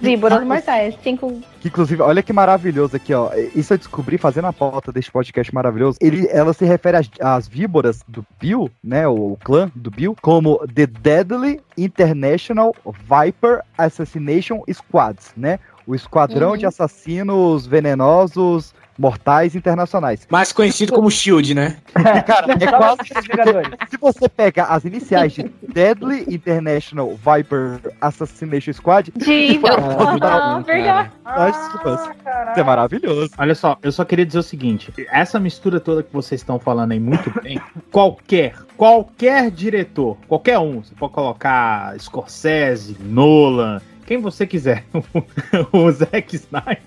víboras mortais. Cinco. Que inclusive, olha que maravilhoso aqui, ó. Isso eu descobri fazendo a pauta desse podcast maravilhoso. Ele, ela se refere às, às víboras do Bill, né? O, clã do Bill, como The Deadly International Viper Assassination Squads, né? O esquadrão Uhum. de assassinos venenosos mortais internacionais. Mais conhecido como Shield, né? Cara, é quase. Se você pegar as iniciais de Deadly International Viper Assassination Squad, foi- Ah, verdade. Fosse. Isso é maravilhoso. Olha só, eu só queria dizer o seguinte: essa mistura toda que vocês estão falando aí muito bem, qualquer, qualquer diretor, qualquer um, você pode colocar Scorsese, Nolan, quem você quiser, o Zack Snyder,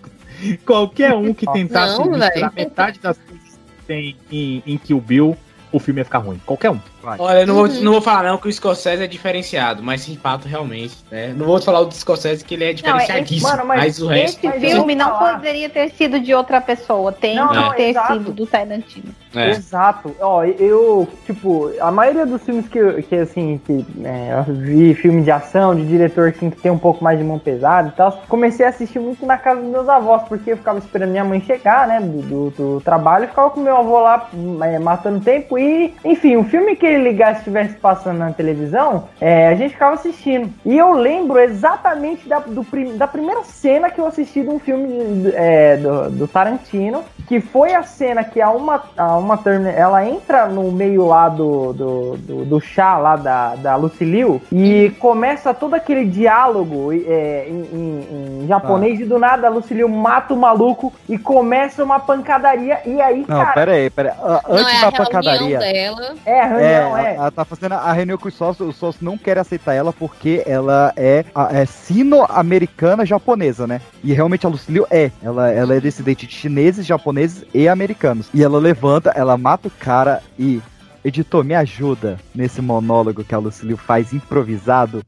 qualquer um que tentasse Não, metade das coisas que tem em, em Kill Bill, o filme ia ficar ruim. Qualquer um. Olha, eu não vou, Uhum. não vou falar não que o Scorsese é diferenciado, mas sim, fato realmente, né? Não vou falar o do Scorsese que ele é diferenciadíssimo, mano, mas, mas o resto... Esse filme não poderia ter sido de outra pessoa. Tem Não, que não, ter exato. sido do Tarantino. É. Exato. Ó, eu, tipo, a maioria dos filmes que, eu- que assim, que é, eu vi filme de ação, de diretor assim, que tem um pouco mais de mão pesada e tal, comecei a assistir muito na casa dos meus avós, porque eu ficava esperando minha mãe chegar, né, do, do, do trabalho, e ficava com meu avô lá é, matando tempo e, enfim, o filme que ele ligasse estivesse passando na televisão, é, a gente ficava assistindo. E eu lembro exatamente da, do da primeira cena que eu assisti de um filme é, do, do Tarantino, que foi a cena que a uma, a uma Turner, ela entra no meio lá do, do, do, do chá lá da, da Lucy Liu e começa todo aquele diálogo é, em, em- em japonês e do nada a Lucy Liu mata o maluco e começa uma pancadaria e aí, Não, cara... pera aí, pera aí. Ah, Não, Antes é a da reunião pancadaria. dela. É, a É, reunião, ela, é. ela tá fazendo a reunião com os sócios, os sócios não querem aceitar ela porque ela é, a- é sino-americana japonesa, né? E realmente a Lucille é. Ela, ela é descendente de chineses, japoneses e americanos. E ela levanta, ela mata o cara e. Editor, me ajuda nesse monólogo que a Lucille faz improvisado.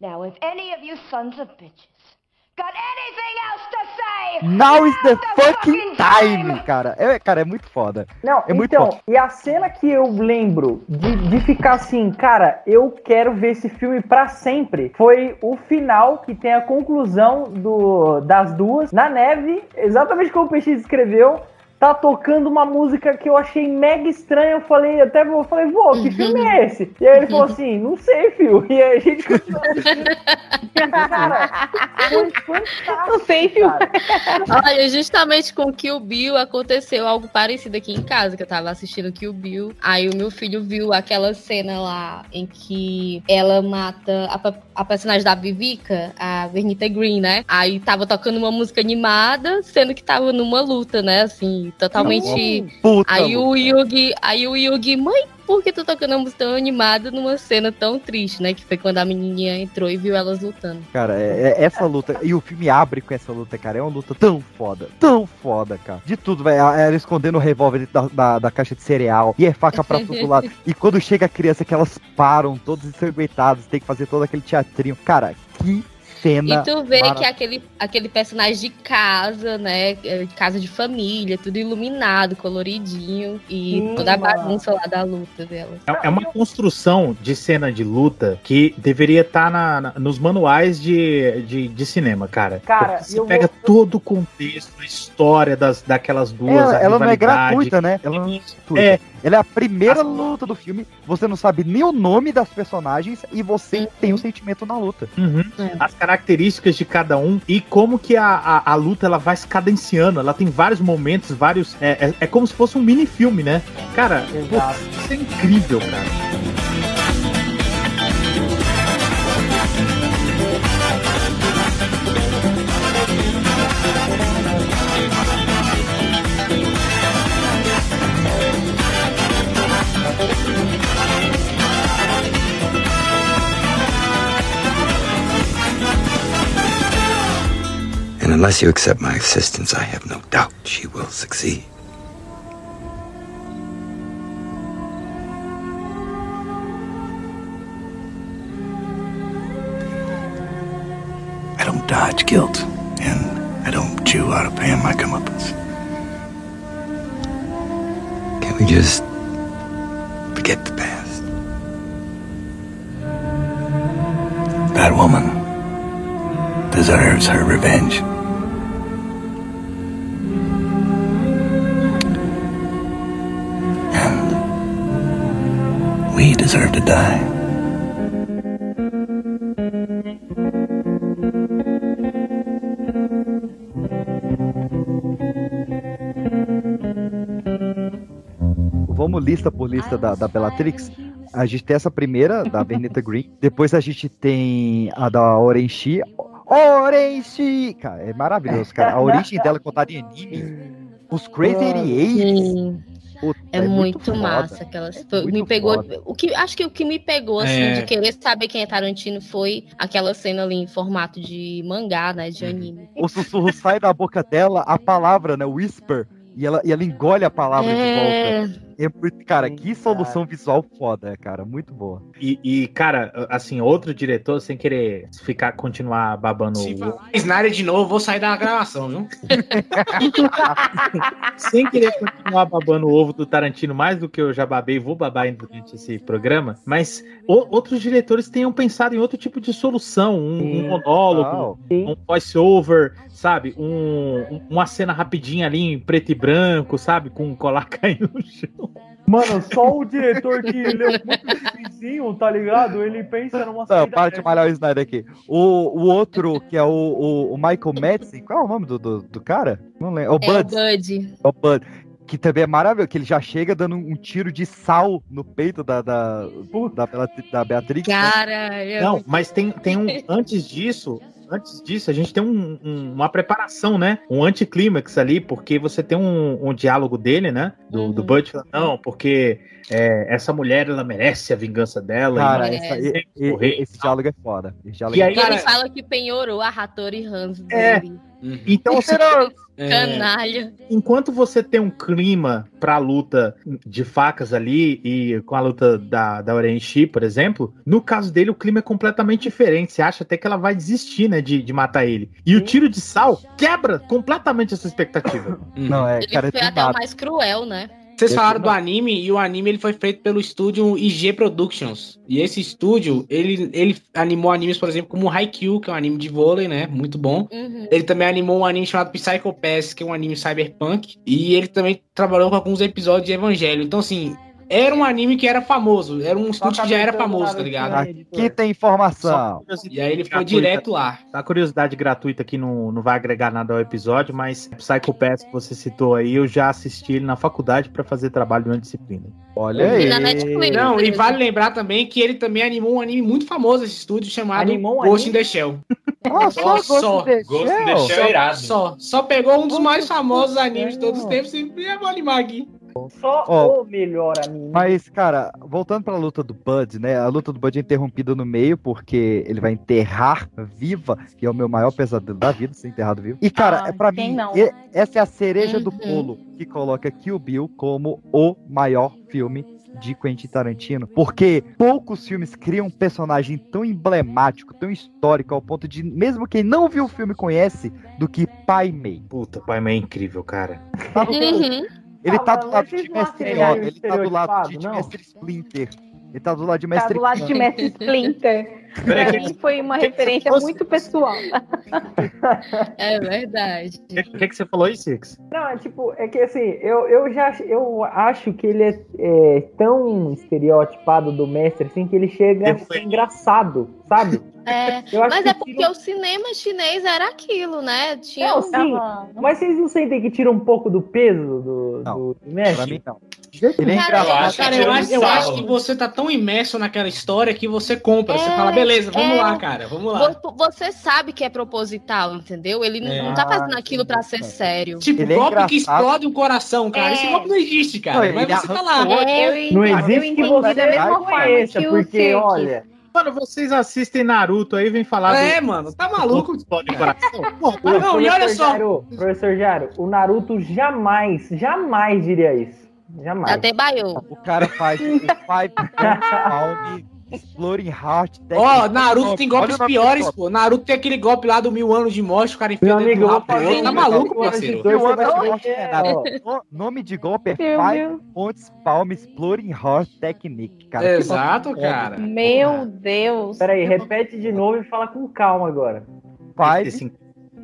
Now, if any of you sons of bitches got anything else to Now is the fucking time, cara. É, cara, é muito foda. Não, é muito então, foda. e a cena que eu lembro de, de ficar assim, cara, eu quero ver esse filme pra sempre, foi o final que tem a conclusão do, das duas na neve, exatamente como o Peixe descreveu. Tá tocando uma música que eu achei mega estranha. Eu falei, até eu falei, vô, que filme é esse? E aí ele falou assim, não sei, filho. E aí a gente continuou assistindo. Cara, foi fantástico. Não sei, filho. Olha, justamente com Kill Bill aconteceu algo parecido aqui em casa, que eu tava assistindo Kill Bill. Aí o meu filho viu aquela cena lá em que ela mata a, a personagem da Vivica, a Vernita Green, né? Aí tava tocando uma música animada, sendo que tava numa luta, né? Assim, totalmente. Puta aí o Yugi, aí o Yugi, mãe, por que tu tocando uma música tão animada numa cena tão triste, né? Que foi quando a menininha entrou e viu elas lutando. Cara, é, é essa luta. E o filme abre com essa luta, cara. É uma luta tão foda. Tão foda, cara. De tudo, velho. Ela escondendo o revólver da, da, da caixa de cereal. E é faca pra todo lado. E quando chega a criança que elas param, todas ensanguentadas, tem que fazer todo aquele teatrinho. Cara, que cena. E tu vê mara- que é aquele, aquele personagem de casa, né? é, Casa de família, tudo iluminado, coloridinho. E Sim, toda a bagunça lá da luta dela. É é uma construção de cena de luta que deveria estar na, na- nos manuais de, de, de cinema, cara. Cara, Porque você pega todo o contexto, a história das, daquelas duas. Ela, ela não é gratuita, né? Ela não é gratuita. É. Ela é a primeira luta do filme. Você não sabe nem o nome das personagens e você tem um sentimento na luta. Uhum. As características de cada um e como que a, a, a luta ela vai se cadenciando. Ela tem vários momentos, vários. É, é, é como se fosse um mini filme, né? Cara, pô, isso é incrível, cara. And unless you accept my assistance, I have no doubt she will succeed. I don't dodge guilt, and I don't chew out of paying my comeuppance. Can we just forget the past? That woman deserves her revenge. We deserve to die. Vamos lista por lista da, da Bellatrix. A gente tem essa primeira, da Bernetta Green. Depois a gente tem a da Orenchi. Orenchi! Cara, é maravilhoso, cara. A origem dela contada em anime. Os Crazy 88. Puta, É, muito, foda. massa aquelas. É me muito pegou. foda. O que acho que o que me pegou assim É. de querer saber quem é Tarantino foi aquela cena ali em formato de mangá, né, Uhum. de anime. O sussurro sai da boca dela, a palavra, né? Whisper. E ela, e ela engole a palavra É. de volta. É cara, que solução visual foda, cara. Muito boa. E, e, cara, assim, outro diretor, sem querer ficar, continuar babando Se o falar Snyder de novo, vou sair da gravação, viu? sem querer continuar babando o ovo do Tarantino mais do que eu já babei, vou babar ainda durante esse programa, mas o- outros diretores tenham pensado em outro tipo de solução, um, um monólogo, um voice-over, sabe? Um, um- uma cena rapidinha ali em preto e branco, sabe? Com um colar caindo no chão. Mano, só o diretor que leu muito vizinho, tá ligado? Ele pensa numa Não, saída para de malhar o Snyder aqui. O, o outro, que é o, o, o Michael Madsen, qual é o nome do, do, do cara? Não lembro. É o É o Bud. Bud. É o Bud. Que também é maravilhoso, que ele já chega dando um tiro de sal no peito da, da, da, da Beatrix. né? Cara, é Não, muito- mas tem, tem um. Antes disso. Antes disso, a gente tem um- um- uma preparação, né? Um anticlímax ali, porque você tem um, um diálogo dele, né? Do, do Bud falando, não, porque é, essa mulher, ela merece a vingança dela. Cara, e- essa- e- e- e- esse diálogo é foda. Esse diálogo E é aí, ele fala que penhorou a Hattori Hans É. dele. Então, assim, Canalha. enquanto você tem um clima pra luta de facas ali e com a luta da, da Orenchi, por exemplo, no caso dele o clima é completamente diferente. Você acha até que ela vai desistir, né, de, de matar ele. E o tiro de sal quebra completamente essa expectativa. Não, é, Ele foi até o mais cruel, né? Vocês falaram do anime e o anime ele foi feito pelo estúdio IG Productions. E esse estúdio, ele, ele animou animes, por exemplo, como Haikyuu, que é um anime de vôlei, né? Muito bom. Uhum. Ele também animou um anime chamado Psycho Pass, que é um anime cyberpunk. E ele também trabalhou com alguns episódios de Evangelho. Então, assim, era um anime que era famoso. Era um estúdio que já era famoso, tá ligado? Aqui tem informação. E aí ele foi Gratuita. direto lá. A curiosidade gratuita aqui não, não vai agregar nada ao episódio, mas Psycho Pass que você citou aí, eu já assisti ele na faculdade pra fazer trabalho de uma disciplina. Olha aí. Netflix. Não, e vale lembrar também que ele também animou um anime muito famoso esse estúdio chamado Animou um Ghost in anime? the Shell. Ah, só Ghost in the Ghost in the Shell? Shell é. Só, só pegou um dos mais famosos animes de todos os tempos e eu vou animar aqui. Só Ó, o melhor anime. Mas, cara, voltando pra luta do Bud, né? A luta do Bud é interrompida no meio, porque ele vai enterrar viva, que é o meu maior pesadelo da vida, ser enterrado vivo. E, cara, Ah, é pra mim, não, né? essa é a cereja do Uhum. bolo que coloca Kill Bill como o maior filme de Quentin Tarantino, porque poucos filmes criam um personagem tão emblemático, tão histórico, ao ponto de, mesmo quem não viu o filme conhece, do que Pai Mei. Puta, Pai Mei é incrível, cara. Uhum. Ele tá do lado de Mestre Yoda, ele tá do lado de? Mestre Splinter. Ele tá do lado de Tá Mestre do lado de Mestre Splinter. Pra mim foi uma referência muito pessoal. É verdade. O que, que, que você falou aí, Six? Não, é tipo, é que assim, eu, eu já eu acho que ele é, é tão estereotipado do mestre assim que ele chega a ser engraçado, sabe? É, Eu acho mas que é porque o cinema chinês era aquilo, né? Tinha Não, um- sim, mas vocês não sentem que tira um pouco do peso do, do, do mestre? Pra mim, não. Ele é. Cara, eu acho, eu acho que você tá tão imerso naquela história que você compra. você É, fala, beleza, vamos é. lá, cara, vamos lá. Vo- Você sabe que é proposital, entendeu? Ele É. não tá fazendo aquilo pra ser sério. Tipo, Ele é golpe que explode o coração, cara. É. Esse golpe não existe, cara. Não, mas você tá lá. É, Não eu existe que entendi você da mesma o porque, olha... Mano, vocês assistem Naruto aí, vem falar É, mano, tá maluco? Explode o coração. Não, e olha professor só. Jairo, professor Jaro, o Naruto jamais, jamais diria isso. Jamais. Até baiou. O cara faz o Five Pound Exploring Heart. Ó, Naruto tem golpes piores, pô. Naruto tem aquele golpe lá do mil anos de morte, o cara enfia Meu dentro amigo, eu. Tá maluco, parceiro? Mil anos de morte nome de golpe é Meu Five. Pontes Palm Exploring Heart Technique, cara. Exato, cara. Meu Deus. Peraí, repete de novo e fala com calma agora. Five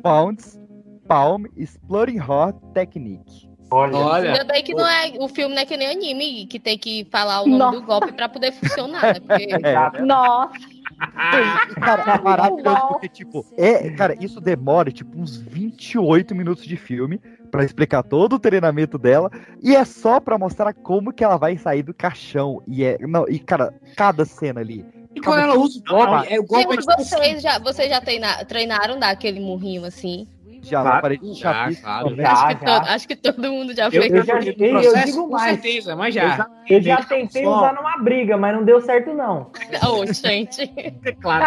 Pounds Palm Exploring Heart Technique. Olha. Ainda bem que não é, o filme não é que nem anime, que tem que falar o nome Nossa. do golpe pra poder funcionar, né? Porque É, Nossa. Cara, é maravilhoso Não. porque, tipo, é, cara, isso demora, tipo, uns 28 minutos de filme pra explicar todo o treinamento dela e é só pra mostrar como que ela vai sair do caixão. E é, não, e cara, cada cena ali. E quando ela usa o golpe, é o golpe é tipo vocês já, vocês já treina- treinaram dar aquele murrinho assim? Já Claro. na parede de Já, chapisco claro. Já, acho, que todo, acho que todo mundo já fez. eu eu, já- já, eu- digo com mais. certeza, mas Eu já. já, eu já tentei Só- usar numa briga, mas não deu certo, não. Ô, gente. É claro.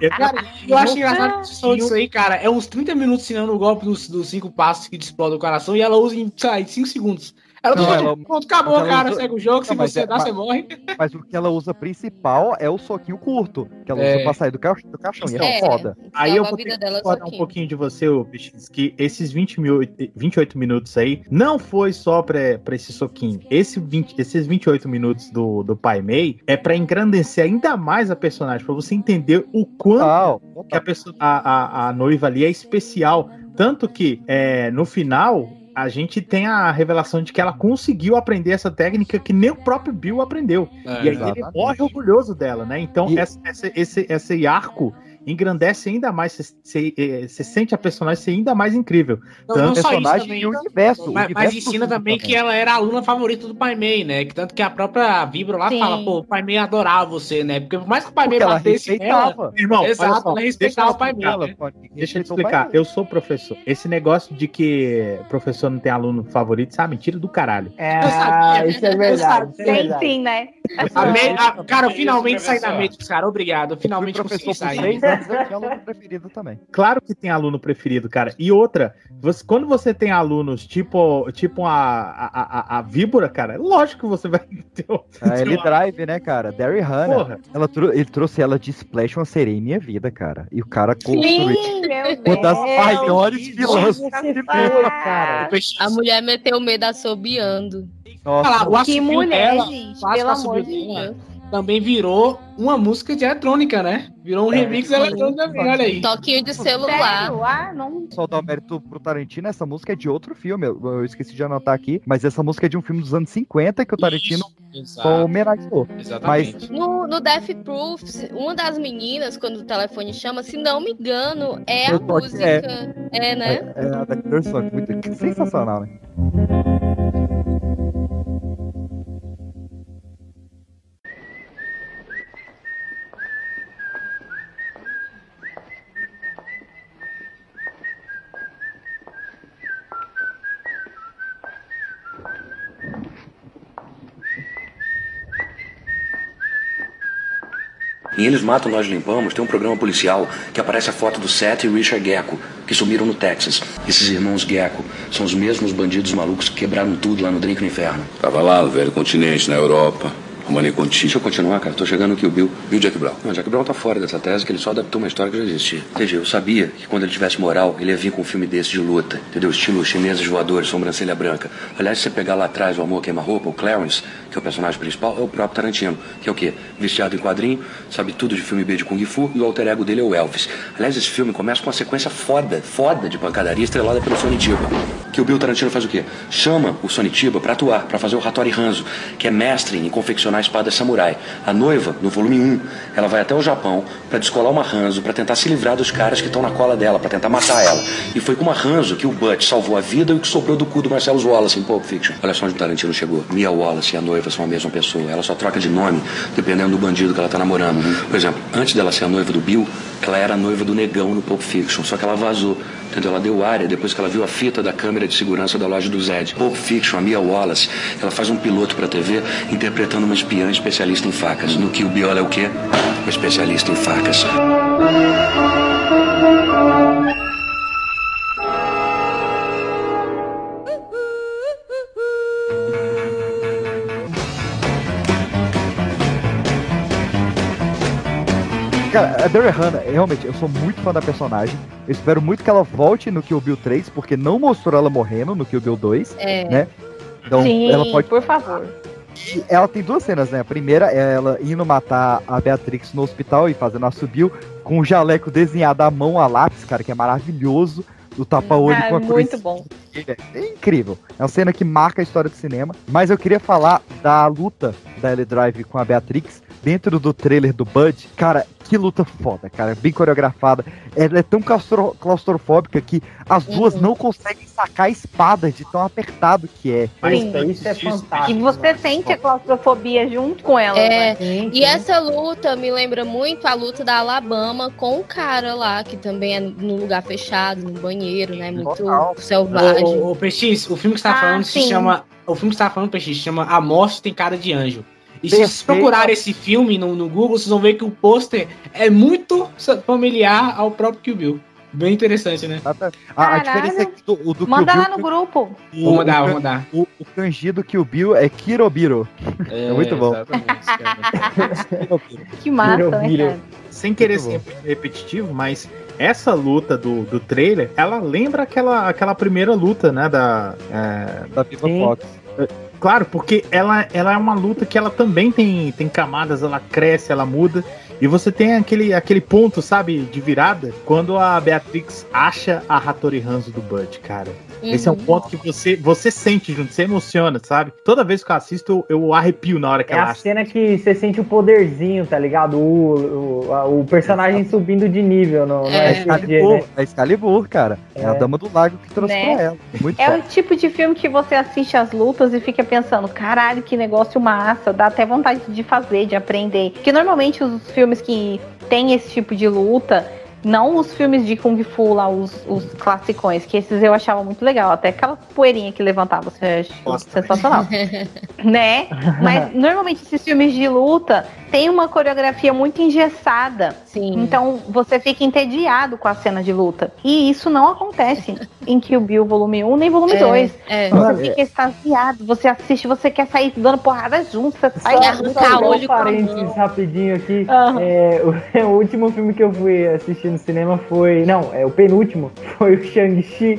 Eu- Cara, eu acho engraçado disso aí, cara. É uns 30 minutos ensinando o golpe dos, dos cinco passos que explode o coração e ela usa em 5 segundos. Ela Não, ela- pronto, acabou, ela cara. usou- Segue o jogo. Se Não, mas você é- dá, mas- você morre. Mas o que ela usa principal é o soquinho curto, que ela É. usa pra sair do, ca do caixão. E é, É. foda. Aí eu vou discordar um pouquinho de você, ô PX, que esses 20 mil, 28 minutos aí não foi só pra, pra esse soquinho. Esse 20 esses 28 minutos do, do Pai Mei é pra engrandecer ainda mais a personagem, pra você entender o quanto Total, que a, pessoa, a, a, a noiva ali é especial. Tanto que é, no final a gente tem a revelação de que ela conseguiu aprender essa técnica que nem o próprio Bill aprendeu. É, e aí ele exatamente. morre orgulhoso dela, né? Então E- essa- essa- esse, esse arco engrandece ainda mais. Você sente a personagem ser ainda mais incrível. Não, Tanto não personagem também. e o universo. o Mas, mas universo ensina do também que ela era a aluna favorita do Pai Mei, né? Que tanto que a própria Vibra lá Sim. fala, pô, o Pai Mei adorava você, né? Porque por mais que o Pai Mei ela batesse nela, respeitava. Irmão, Exato, só, ela respeitava deixa eu o Pai Mei. explicar. né? Deixa eu o explicar. Eu sou professor. Esse negócio de que professor não tem aluno favorito, sabe? Mentira do caralho. É, Eu sabia, isso é verdade. é Tem verdade. sim, né? A me- a- cara, eu finalmente saí da. Matrix, cara. Obrigado. Eu finalmente professor consegui sair. seis anos, eu tinha aluno preferido também. Claro que tem aluno preferido, cara. E outra, você- quando você tem alunos tipo, tipo a, a, a, a víbora, cara, é lógico que você vai ter. um- A ter Ellie uma- Drive, né, cara? Derry Hannah. Porra. Ela trou- ele trouxe ela de Splash uma sereia em minha vida, cara. E o cara construiu uma das Deus. maiores vilãs. A mulher meteu o medo assobiando. Nossa, lá, o Que mulher, dela, gente. o Pelo amor de Deus. Também virou uma música de eletrônica, né? Virou um remix eletrônico também, olha aí. Toquinho de celular. Sério? Ah, não. só dar o mérito pro Tarantino, essa música é de outro filme. Eu, eu esqueci de anotar aqui, mas essa música é de um filme dos anos 50 que o Tarantino Isso, só homenageou. exatamente. No, no Death Proof, uma das meninas, quando o telefone chama, se não me engano, é a Eu tô aqui, música. é. É, né? É, é a Killer Song, muito sensacional, né? Em Eles Matam, Nós Limpamos, tem um programa policial que aparece a foto do Seth e Richard Gecko, que sumiram no Texas. Esses irmãos Gecko são os mesmos bandidos malucos que quebraram tudo lá no Drink no Inferno. Tava lá no velho continente, na Europa. Armando contigo. Deixa eu continuar, cara. Tô chegando aqui o Bill. Bill Jack Brown. Não, Jack Brown tá fora dessa tese, que ele só adaptou uma história que já existia. Entendi. Eu sabia que quando ele tivesse moral, ele ia vir com um filme desse de luta. Entendeu? Estilo chineses voadores, sobrancelha branca. Aliás, se você pegar lá atrás o Amor Queima-Roupa, o Clarence, que é o personagem principal, é o próprio Tarantino. Que é o quê? Viciado em quadrinho, sabe tudo de filme B de Kung Fu, e o alter ego dele é o Elvis. Aliás, esse filme começa com uma sequência foda, foda de pancadaria estrelada pelo Sonny. Que o Bill Tarantino faz o quê? Chama o Sonny Tiba pra atuar, pra fazer o Hattori Hanzo, que é mestre em confeccionar espadas samurai. A noiva, no volume 1, ela vai até o Japão pra descolar uma Hanzo, pra tentar se livrar dos caras que estão na cola dela, pra tentar matar ela. E foi com uma Hanzo que o Butch salvou a vida e o que sobrou do cu do Marcelo Wallace em Pulp Fiction. Olha só onde o Tarantino chegou. Mia Wallace e a noiva são a mesma pessoa. Ela só troca de nome dependendo do bandido que ela tá namorando. Por exemplo, antes dela ser a noiva do Bill, ela era noiva do negão no Pulp Fiction, só que ela vazou. Entendeu? Ela deu área depois que ela viu a fita da câmera de segurança da loja do Zed. Pulp Fiction, a Mia Wallace, ela faz um piloto pra TV interpretando uma espiã especialista em facas. No que o Bill ela é o quê? Uma especialista em facas. Cara, a Daryl Hannah, realmente, eu sou muito fã da personagem. Eu espero muito que ela volte no Kill Bill 3, porque não mostrou ela morrendo no Kill Bill 2, É. né? Então, Sim, ela pode por favor. E ela tem duas cenas, né? A primeira é ela indo matar a Beatrix no hospital e fazendo a subiu com o jaleco desenhado à mão a lápis, cara, que é maravilhoso. O tapa-olho Ah, com a cruz. muito bom. É incrível. É uma cena que marca a história do cinema. Mas eu queria falar da luta da Ellie Drive com a Beatrix dentro do trailer do Bud. Cara, que luta foda, cara. Bem coreografada. Ela é tão claustro- claustrofóbica que as duas Uhum. não conseguem sacar a espada de tão apertado que é. Sim. Isso é fantástico. E você sente a claustrofobia junto com ela. É, né? e essa luta me lembra muito a luta da Alabama com o cara lá, que também é no lugar fechado, no banheiro, né? Muito selvagem. O, o, o o filme que você tá Ah, falando se sim. chama. O filme que você tá falando, PX, se chama A Morte Tem Cara de Anjo. E se Perfeito. vocês procurarem esse filme no, no Google, vocês vão ver que o pôster é muito familiar ao próprio Kill Bill. Bem interessante, né? A, a Caralho. diferença é que do, o do Manda Kill lá Bill, no grupo. Vou mandar, o, vou mandar. O, o kanji do Kill Bill é Kirobiro. É, muito bom. Que massa, Virou, né? Sem querer ser repetitivo, mas essa luta do, do trailer, ela lembra aquela, aquela primeira luta, né, da... É, da Viva Fox. Claro, porque ela, ela é uma luta que ela também tem, tem camadas, ela cresce, ela muda. E você tem aquele, aquele ponto, sabe, de virada, quando a Beatrix acha a Hattori Hanzo do Bud, cara. Esse é um Uhum. ponto que você, você sente junto, você emociona, sabe? Toda vez que eu assisto, eu, eu arrepio na hora que É ela a acha. cena que você sente o poderzinho, tá ligado? O, o, a- o personagem subindo de nível no, no É, Excalibur, né? é Excalibur, cara. É. a É. Dama do Lago que trouxe Né? pra ela. Muito É foda. o tipo de filme que você assiste as lutas e fica pensando, caralho, que negócio massa, dá até vontade de fazer, de aprender. Porque normalmente os filmes que tem esse tipo de luta, não os filmes de Kung Fu lá, os, os classicões, que esses eu achava muito legal. Até aquela poeirinha que levantava, você achou sensacional. né? Mas normalmente esses filmes de luta tem uma coreografia muito engessada. Sim. Então você fica entediado com a cena de luta. E isso não acontece em Kill Bill volume 1 nem volume É, 2. é. Você É. fica extasiado, você assiste, você quer sair dando porrada junto, você sai arrancar olho com a parênteses mão. rapidinho aqui. É, o, o último filme que eu fui assistir no cinema foi. Não, é o penúltimo. Foi o Shang-Chi.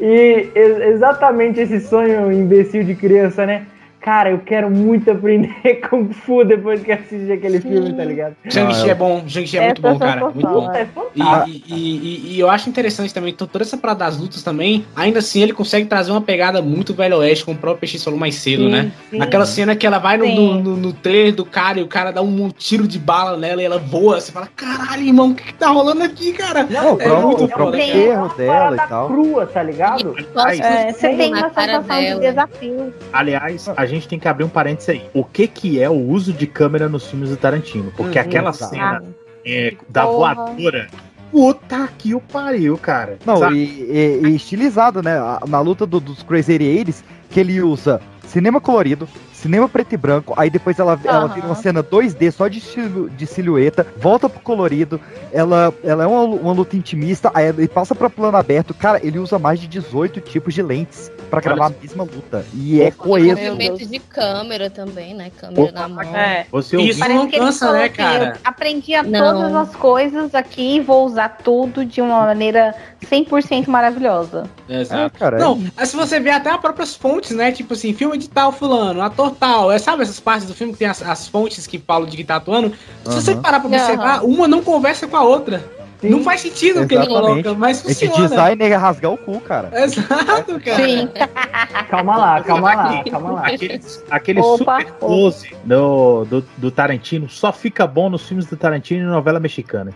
E ex- exatamente esse sonho imbecil de criança, né? Cara, eu quero muito aprender Kung Fu depois que assistir aquele filme, tá ligado? Shang-Chi é bom, Shang-Chi é muito Essa bom, cara. Muito bom. É E, e, e- e eu acho interessante também, to- toda essa parada das lutas também, ainda assim ele consegue trazer uma pegada muito velho oeste, como o próprio PX falou mais cedo, Sim, né? sim. Aquela cena que ela vai no, Sim. no, no, no trailer do cara e o cara dá um tiro de bala nela e ela voa, você fala, caralho, irmão, o que, que tá rolando aqui, cara? Não, o é próprio, muito o próprio erro dela e tal. crua, tá ligado? É, você tem uma sensação de desafio. Aliás, a gente tem que abrir um parênteses aí. O que que é o uso de câmera nos filmes do Tarantino? Porque Hum, aquela exato. cena é, da Porra. voadora. Puta que o pariu, cara. Não, e, e- e estilizado, né? Na luta do- dos Crazy 88s, que ele usa cinema colorido, cinema preto e branco, aí depois ela, ela Aham. vira uma cena 2D só de, silu- de silhueta, volta pro colorido, ela, ela é uma, uma luta intimista, aí ele passa pra plano aberto. Cara, ele usa mais de 18 tipos de lentes pra gravar a mesma luta. E é coeso. Movimento de câmera também, né? Câmera na mão. É. Você Isso Parece não que ele cansa, falou né, cara? Eu aprendi a Não. todas as coisas aqui e vou usar tudo de uma maneira 100% maravilhosa. Exato. É, cara, não, mas se você vê até as próprias fontes, né? Tipo assim, filme de tal fulano, ator tal. É, sabe essas partes do filme que tem as, as fontes que falam de que tá atuando? Se você Aham. parar pra observar, uma não conversa com a outra. Não faz sentido o que ele coloca, mas Esse funciona. design é rasgar o cu, cara. Exato, cara. Sim. Calma lá, calma lá, calma lá. Aquele, aquele Opa, super close do, do, do Tarantino só fica bom nos filmes do Tarantino e novela mexicana.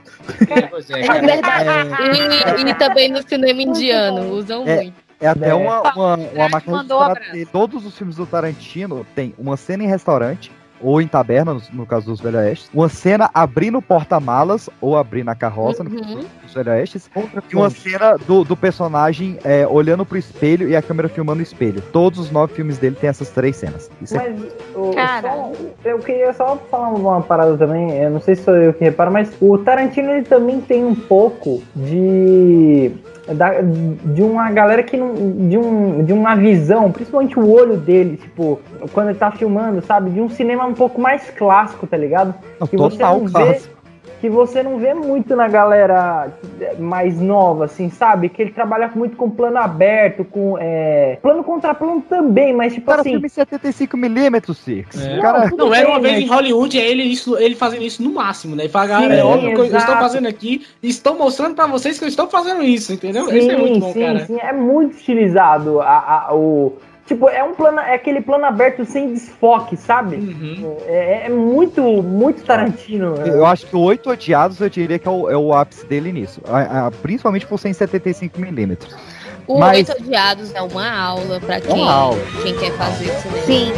Pois é, É cara. verdade. E, e também no cinema indiano, usam É. muito. É até É. uma, uma, uma máquina dele. Todos os filmes do Tarantino tem uma cena em restaurante, ou em taberna, no, no caso dos Velho Oestes, uma cena abrindo o porta-malas, ou abrindo a carroça, no caso Uhum. dos Velho Oestes, e uma cena do, do personagem é, olhando pro espelho e a câmera filmando o espelho. Todos os nove filmes dele tem essas três cenas. Isso é Mas o, Cara. só- eu queria só falar uma parada também, eu não sei se sou eu que reparo, mas o Tarantino ele também tem um pouco de da- de uma galera que não de, um, de uma visão, principalmente o olho dele, tipo, quando ele tá filmando, sabe, de um cinema um pouco mais clássico, tá ligado? Não, que você total não vê clássico. Que você não vê muito na galera mais nova, assim, sabe? Que ele trabalha muito com plano aberto, com é, plano contra plano também, mas tipo Cara, assim, filme 75mm, Six. É. Cara, tudo Não, era uma vez mas- em Hollywood, é ele, isso, ele fazendo isso no máximo, né? E fala, galera, Sim, é óbvio que eu estou fazendo aqui e estou mostrando pra vocês que eu estou fazendo isso, entendeu? Sim, isso é muito bom, sim, cara. sim, é muito estilizado a, a- o tipo é um plano, é aquele plano aberto sem desfoque, sabe? Uhum. É, é muito, muito Tarantino. Eu acho que o Oito Odiados eu diria que é o, é o ápice dele nisso. A- a- principalmente por ser em 75mm. O Mas- Oito Odiados é uma aula pra quem, uma aula. quem quer fazer cinema. Sim.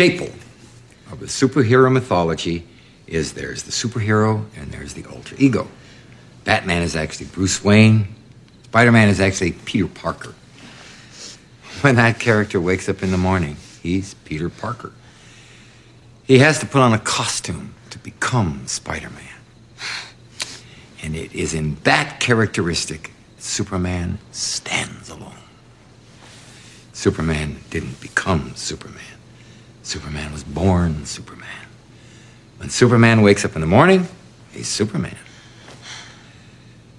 Staple of the superhero mythology is there's the superhero and there's the alter ego. Batman is actually Bruce Wayne. Spider Man is actually Peter Parker. When that character wakes up in the morning, he's Peter Parker. He has to put on a costume to become Spider Man. And it is in that characteristic Superman stands alone. Superman didn't become Superman. Superman was born Superman. When Superman wakes up in the morning, he's Superman.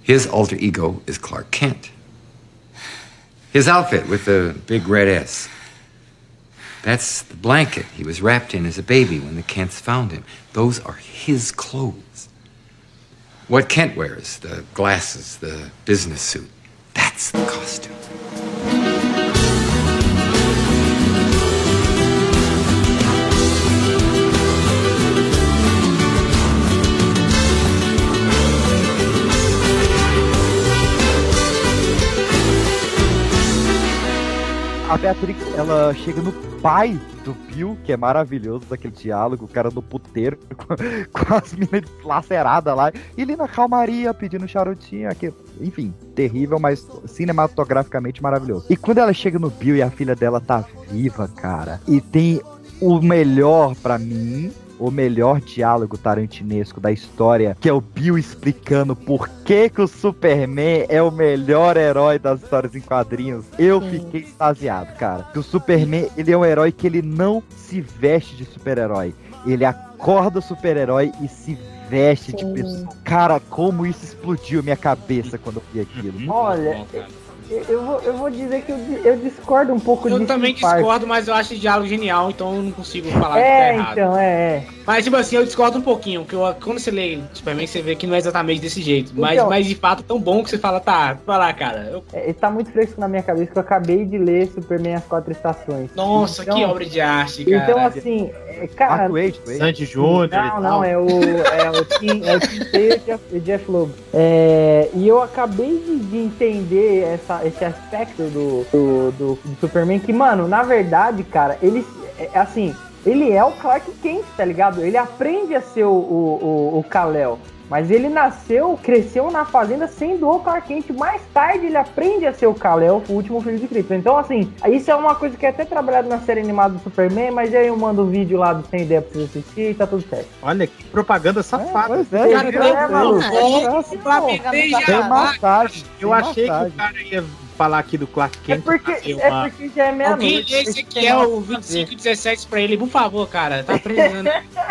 His alter ego is Clark Kent. His outfit with the big red S. That's the blanket he was wrapped in as a baby when the Kents found him. Those are his clothes. What Kent wears, the glasses, the business suit, that's the costume. A Beatrix, ela chega no pai do Bill, que é maravilhoso daquele diálogo, o cara do puteiro com, com as minas laceradas lá, e ele na calmaria pedindo charutinho, aqui, enfim, terrível, mas cinematograficamente maravilhoso. E quando ela chega no Bill e a filha dela tá viva, cara, e tem o melhor pra mim, o melhor diálogo tarantinesco da história, que é o Bill explicando por que, que o Superman é o melhor herói das histórias em quadrinhos. Eu fiquei extasiado, cara. Que o Superman, ele é um herói que ele não se veste de super-herói. Ele acorda super-herói e se veste de pessoa. Cara, como isso explodiu minha cabeça quando eu vi aquilo. Olha, eu, eu vou, eu vou dizer que eu, eu discordo um pouco Eu disso também em parte. discordo, mas eu acho esse diálogo genial, então eu não consigo falar que tá É, errado. então, é, é. Mas, tipo assim, eu discordo um pouquinho, porque eu- quando você lê Superman, você vê que não é exatamente desse jeito. Mas, Então- mas de fato, é tão bom que você fala, tá, vai lá, cara. Eu- É, Ele tá muito fresco na minha cabeça que eu acabei de ler Superman As Quatro Estações. Nossa, Então- que obra de arte, cara. Então, assim, é, cara. Waid. Sandy Júnior e Não, tal. não, é o, é o Tim, é o Tim e o Jeff, o Jeff Loeb. É, e eu acabei de, de entender essa, esse aspecto do, do, do, do Superman que, mano, na verdade, cara, ele. É, assim, ele é o Clark Kent, tá ligado? Ele aprende a ser o, o, o, o Kal-El. Mas ele nasceu, cresceu na fazenda sendo o Clark Kent. Mais tarde ele aprende a ser o Kal-El, o último filho de Krypton. Então, assim, isso é uma coisa que é até trabalhado na série animada do Superman, mas aí eu mando o vídeo lá do Sem Ideia pra vocês assistir e tá tudo certo. Olha que propaganda safada. pois é, Cara, é, tem- é, maluco. Tem massagem. Eu Tem achei que o massagem. cara ia falar aqui do Clark É Kent. porque, é uma- porque já é Alguém meia-noite. dê esse aqui é o 2517 pra ele, por favor, cara. Tá precisando.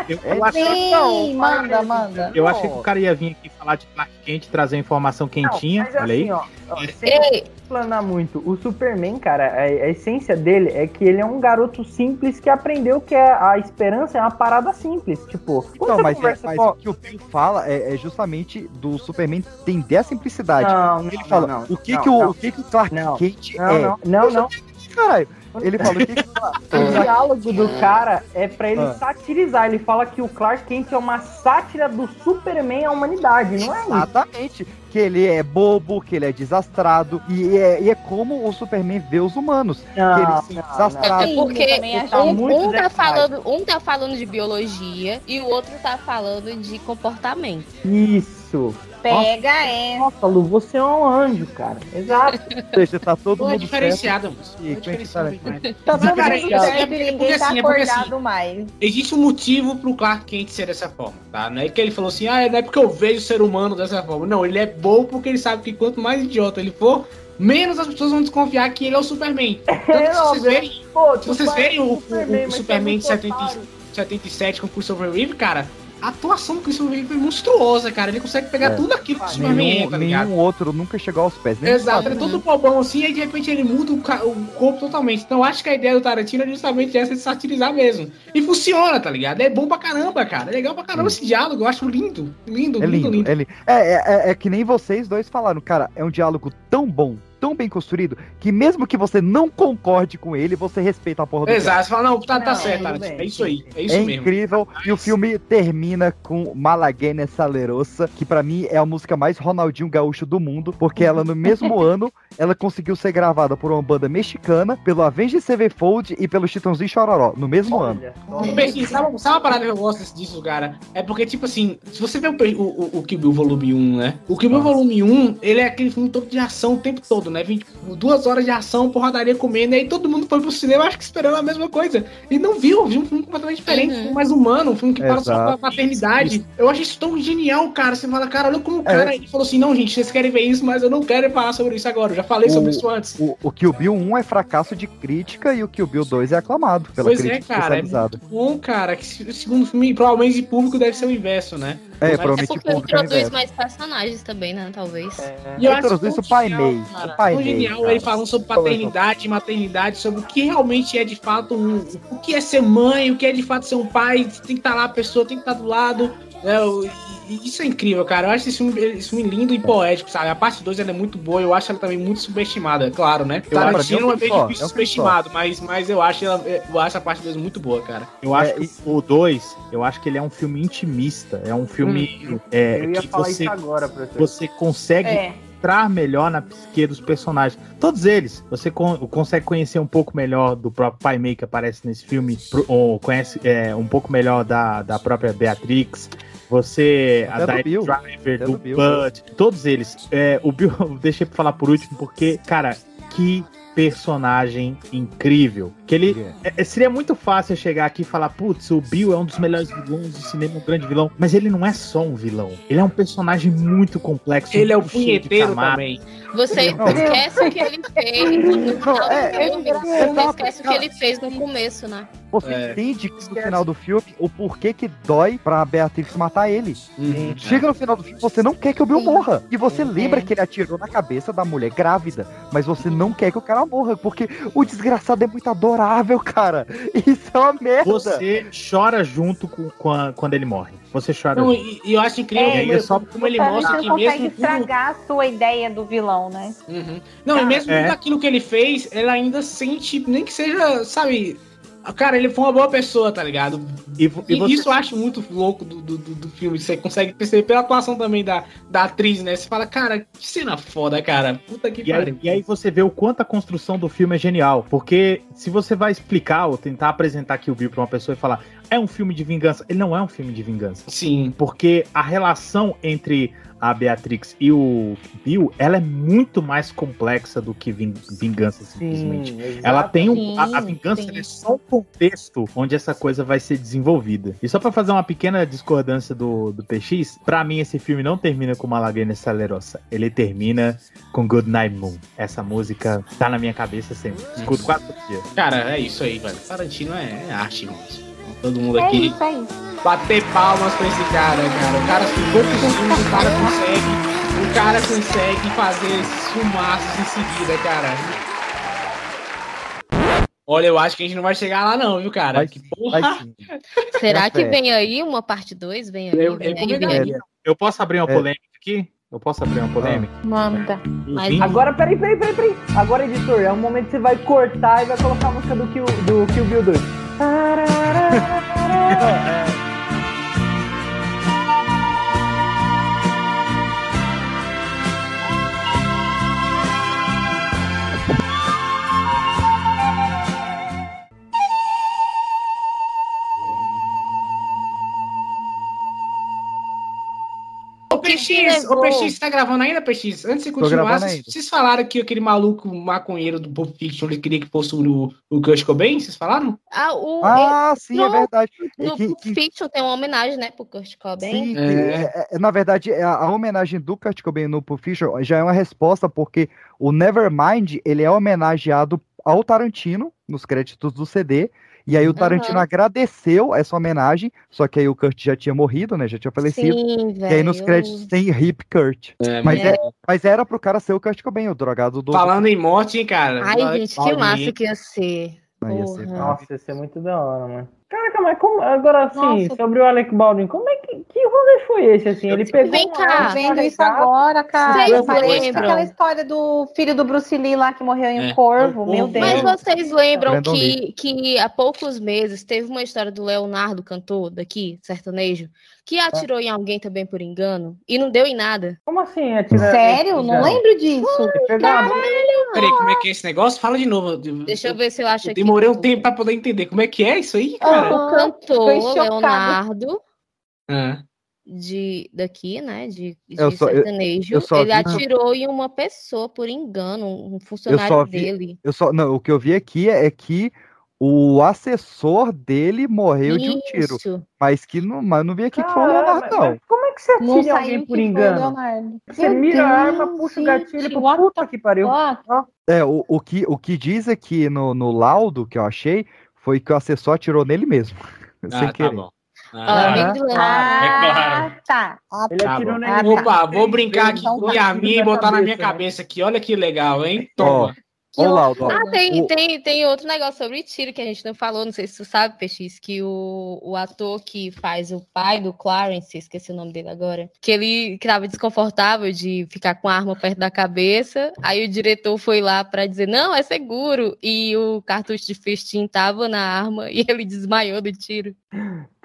Eu, eu achei, Sim, manda, manda. eu achei que o cara ia vir aqui falar de Clark Kent, trazer informação quentinha. Mas olha aí. assim, ó, ó, sem explanar muito, o Superman, cara, a, a essência dele é que ele é um garoto simples que aprendeu que é- a esperança é uma parada simples. Tipo, Então, mas, é- mas com- o que o Bill fala é, é justamente do Superman entender a simplicidade. Não, ele não, fala não, o que não, que o, não. o que que o Clark Não, Kent não, é? não, não, não. Caralho, ele fala o que que O diálogo do cara é pra ele Ah. satirizar. Ele fala que o Clark Kent é uma sátira do Superman à humanidade, não é isso? Exatamente. Que ele é bobo, que ele é desastrado. E é, e é como o Superman vê os humanos. Não, que eles são não, desastrados. É porque um, um tá falando, um tá falando de biologia e o outro tá falando de comportamento. Isso. Pega é. Nossa, Lu, você é um anjo, cara. Exato. Seja, tá todo Pô, é mundo diferenciado, moço. E É diferenciado demais. Tá Mas, todo cara, mundo é- ninguém porque tá assim, é porque assim, acordado mais. Existe um motivo pro Clark Kent ser dessa forma, tá? Não é que ele falou assim, ah, não é porque eu vejo o ser humano dessa forma. Não, ele é bom porque ele sabe que quanto mais idiota ele for, menos as pessoas vão desconfiar que ele é o Superman. Tanto que se vocês verem, Pô, se vocês verem o, o- Superman, o Superman de você é muito 70 otário. 77 com o Christopher Reeve, cara, a atuação do Christopher Reeve é monstruosa, cara. Ele consegue pegar É. tudo aquilo que o Superman é, Nenhum, tá ligado? nenhum outro nunca chegou aos pés. Exato, ele é todo bobão assim, aí de repente ele muda o, o corpo totalmente. Então acho que a ideia do Tarantino é justamente essa de satirizar mesmo. E funciona, tá ligado? É bom pra caramba, cara. É legal pra caramba esse diálogo, eu acho lindo. Lindo, É lindo, lindo, lindo. é lindo. É, é, é- é que nem vocês dois falaram, cara, é um diálogo tão bom, tão bem construído, que mesmo que você não concorde com ele, você respeita a porra do Exato, você fala, não, tá, tá Não, certo, tudo Tarantino. bem. É isso aí, é É isso mesmo. incrível. E o filme termina com Malaguena Salerosa, que pra mim é a música mais Ronaldinho Gaúcho do mundo, porque ela no mesmo ano, ela conseguiu ser gravada por uma banda mexicana, pelo Avenged Sevenfold e pelo Chitãozinho Chororó, no mesmo ano. Olha, Peixinho, sabe, sabe uma parada que eu gosto disso, cara? É porque, tipo assim, se você vê o, o, o, o Kill Bill Volume 1, né? O Kill Bill Volume 1, ele é aquele filme todo de ação o tempo todo, né? 20, duas horas de ação, porradaria comendo, e aí todo mundo foi pro cinema, acho que esperando a mesma coisa. E não viu, viu um filme completamente diferente, um filme mais humano, um filme que fala da paternidade. Eu acho isso tão genial, cara. Você fala, cara, olha como o É. cara ele falou assim: não, gente, vocês querem ver isso, mas eu não quero falar sobre isso agora. Eu já falei sobre O- isso antes. O, o Kill Bill 1 é fracasso de crítica e o Kill Bill 2 é aclamado pela Pois é, crítica cara, é muito bom, cara. Que o segundo filme, provavelmente de público, deve ser o inverso, né? É, provavelmente Porque ele é o introduz inverso. mais personagens também, né? Talvez. E eu Eu acho tão o pai cara, o pai May, genial ele falando sobre paternidade maternidade, sobre o que realmente é de fato um- o que é ser mãe, o que é de fato ser um pai, tem que estar lá a pessoa, tem que estar do lado. Né, o- e- e isso é incrível, cara. Eu acho esse filme, esse filme lindo e poético, sabe? A parte 2 ela é muito boa, eu acho ela também muito subestimada, claro, né? Claro, pra Tarantino mim é um é meio difícil é subestimado, mas, mas eu, acho ela, eu acho a parte 2 muito boa, cara. Eu acho É, que o 2, eu acho que ele é um filme intimista. É um filme é, eu ia que falar você, isso agora você. consegue É. entrar melhor na psique dos personagens. Todos eles. Você con- consegue conhecer um pouco melhor do próprio Pai Mei que aparece nesse filme, ou conhece é, um pouco melhor da, da própria Beatrix. Você, a Até do Diane Bill. Driver, Até do do. Bud, todos eles. É, o Bill, deixei pra falar por último, porque, cara, que personagem incrível. Que ele é, é, seria muito fácil chegar aqui e falar, putz, o Bill é um dos melhores vilões do cinema, um grande vilão. Mas ele não é só um vilão. Ele é um personagem muito complexo. Ele é o muito cheio de punheteiro também. Você Não. esquece o que ele fez no final do é, filme. é, Você é, esquece o que ele fez no começo, né? Você É. entende que no final do filme o porquê que dói pra Beatrix matar ele. Uhum. Chega no final do filme, você não quer que o Bill Sim. morra. E você lembra É. que ele atirou na cabeça da mulher grávida. Mas você não quer que o cara morra. Porque o desgraçado é muito adorável, cara. Isso é uma merda. Você chora junto com, com a- quando ele morre. Você chora Não, junto. e, e eu acho incrível É, como, é só- como ele mostra que não consegue mesmo tudo, estragar a sua ideia do vilão, né? Uhum. Não, e mesmo É. tudo aquilo que ele fez, ela ainda sente, nem que seja, sabe, Cara, ele foi uma boa pessoa, tá ligado? E, E, e você- isso eu acho muito louco do, do, do- filme. Você consegue perceber pela atuação também da, da atriz, né? Você fala, cara, que cena foda, cara. Puta que E aí, pariu. e aí você vê o quanto a construção do filme é genial. Porque se você vai explicar ou tentar apresentar Kill Bill pra uma pessoa e falar é um filme de vingança, ele não é um filme de vingança. Sim. Porque a relação entre a Beatrix e o Bill, ela é muito mais complexa do que vin- vingança simplesmente. ela tem um, a, a vingança é só um contexto onde essa coisa vai ser desenvolvida. E só pra fazer uma pequena discordância do, do PX, pra mim esse filme não termina com Malaguena Salerosa. Ele termina com Good Night Moon. Essa música tá na minha cabeça sempre. Escuto quatro dias. Cara, é isso aí, velho. Tarantino é, é arte, irmãos. Todo mundo É aqui. isso aí. Bater palmas pra esse cara, cara. O cara com poucos filmes, o cara consegue. O cara consegue fazer esses filmaços em seguida, cara. Olha, eu acho que a gente não vai chegar lá, não, viu, cara? que porra. Será que vem aí uma parte 2? Vem aí, Eu- vem eu aí, vem aí. Eu posso abrir uma É. polêmica aqui? Eu posso abrir uma polêmica? Manda. Mas- Agora, peraí, peraí, peraí, peraí. Agora, editor, é um momento que você vai cortar e vai colocar a música do Kill, do Kill Bill 2. PX, ô, PX, você tá gravando ainda, PX? Antes de continuar, vocês, vocês falaram que aquele maluco maconheiro do Pulp Fiction, ele queria que fosse o, o Kurt Cobain? Vocês falaram? Ah, o, Ah, sim, é no- verdade. É No que- Pulp que- Fiction tem uma homenagem, né, pro Kurt Cobain. Sim, que, é, é, na verdade, a, a homenagem do Kurt Cobain no Pulp Fiction já é uma resposta, porque o Nevermind, ele é homenageado ao Tarantino, nos créditos do CD, e aí o Tarantino Aham. agradeceu essa homenagem, só que aí o Kurt já tinha morrido, né, já tinha falecido, Sim, e aí nos créditos tem Hip Kurt. É, mas, é. é- mas era pro cara ser o Kurt Cobain, o drogado do... Falando em morte, hein, cara? Ai, gente, que massa que ia ser. Ia ser. Nossa, ia ser muito da hora, mano. Caraca, mas como. Agora assim, Nossa. sobre o Alec Baldwin, como é que. Que rolê foi esse, assim? Ele pegou. Vem cá, vendo isso agora, cara. Vocês lembram? aquela história do filho do Bruce Lee lá que morreu em É. um corvo. Um Meu corvo. Deus. Mas vocês lembram que, que há poucos meses teve uma história do Leonardo, cantor daqui, sertanejo, que atirou em alguém também por engano e não deu em nada. Como assim? Sério? Não lembro disso. Uma bomba. Peraí, como é que é esse negócio? Fala de novo. Deixa eu ver se eu acho Eu aqui. demorei um tempo pra poder entender. Como é que é isso aí, cara? O cantor. Leonardo Ah. de daqui, né, de, de Eu só- eu- sertanejo, eu só ele vi- atirou em uma pessoa por engano, um Eu funcionário só vi, dele. eu só, não, o que eu vi aqui é, é que o assessor dele morreu de um tiro. Isso. Mas que não, mas não vi aqui que foi o Leonardo, não. Como é que você Não atira em saiu alguém por o engano? Você Meu mira a arma, Deus, puxa o gente, gatilho pro what puta que pariu. É, o, o, que, o que diz aqui no, no laudo que eu achei foi que o assessor atirou nele mesmo. sem Ah, tá querer. bom. Ah, é claro. tá. Ele Tá atirou bom. nele. Opa, vou brincar aqui Então com tá. a minha e botar na minha cabeça, né? cabeça aqui. Olha que legal, hein? Toma. ó o laudo, ó. Ah, tem, O- tem, tem outro negócio sobre tiro que a gente não falou, não sei se tu sabe, PX, que o, o ator que faz o pai do Clarence, esqueci o nome dele agora, que ele que tava desconfortável de ficar com a arma perto da cabeça, aí o diretor foi lá pra dizer, não, é seguro, e o cartucho de festim tava na arma e ele desmaiou do tiro.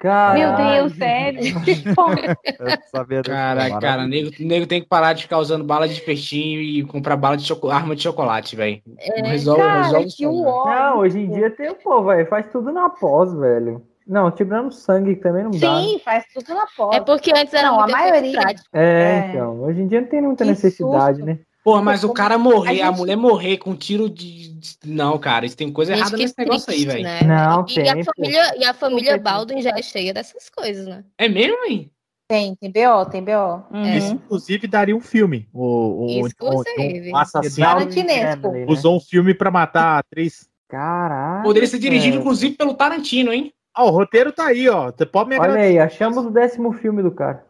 Meu Caralho. Deus, sério. Eu sabia Cara, cara, nego, nego tem que parar de ficar usando bala de festim e comprar bala de arma de chocolate, velho. Não resolve, Cara, resolve que isso, não. ódio. Não, hoje em dia tem o povo, velho. Faz tudo na pós, velho. Não, tirando sangue também não dá. Sim, faz tudo na porta. É porque antes era Não, a maioria. É, É. então. Hoje em dia não tem muita Que necessidade, susto. né? Pô, mas o cara morrer, A a, gente- mulher morrer com tiro de. Não, cara, isso tem coisa Gente, errada que nesse negócio aí, triste, velho. né? Não, e, tem, a família, e a família Baldwin já é cheia dessas coisas, né? É mesmo, hein? Tem, tem BO, tem BO. Isso, inclusive, daria um filme. O, o, Exclusive. um, assassino Tarantinesco. né? usou um filme pra matar a atriz. Caralho. Poderia ser dirigido, velho. inclusive, pelo Tarantino, hein? Ó, o roteiro tá aí, ó. Você pode me Olha aí, achamos o décimo filme do cara.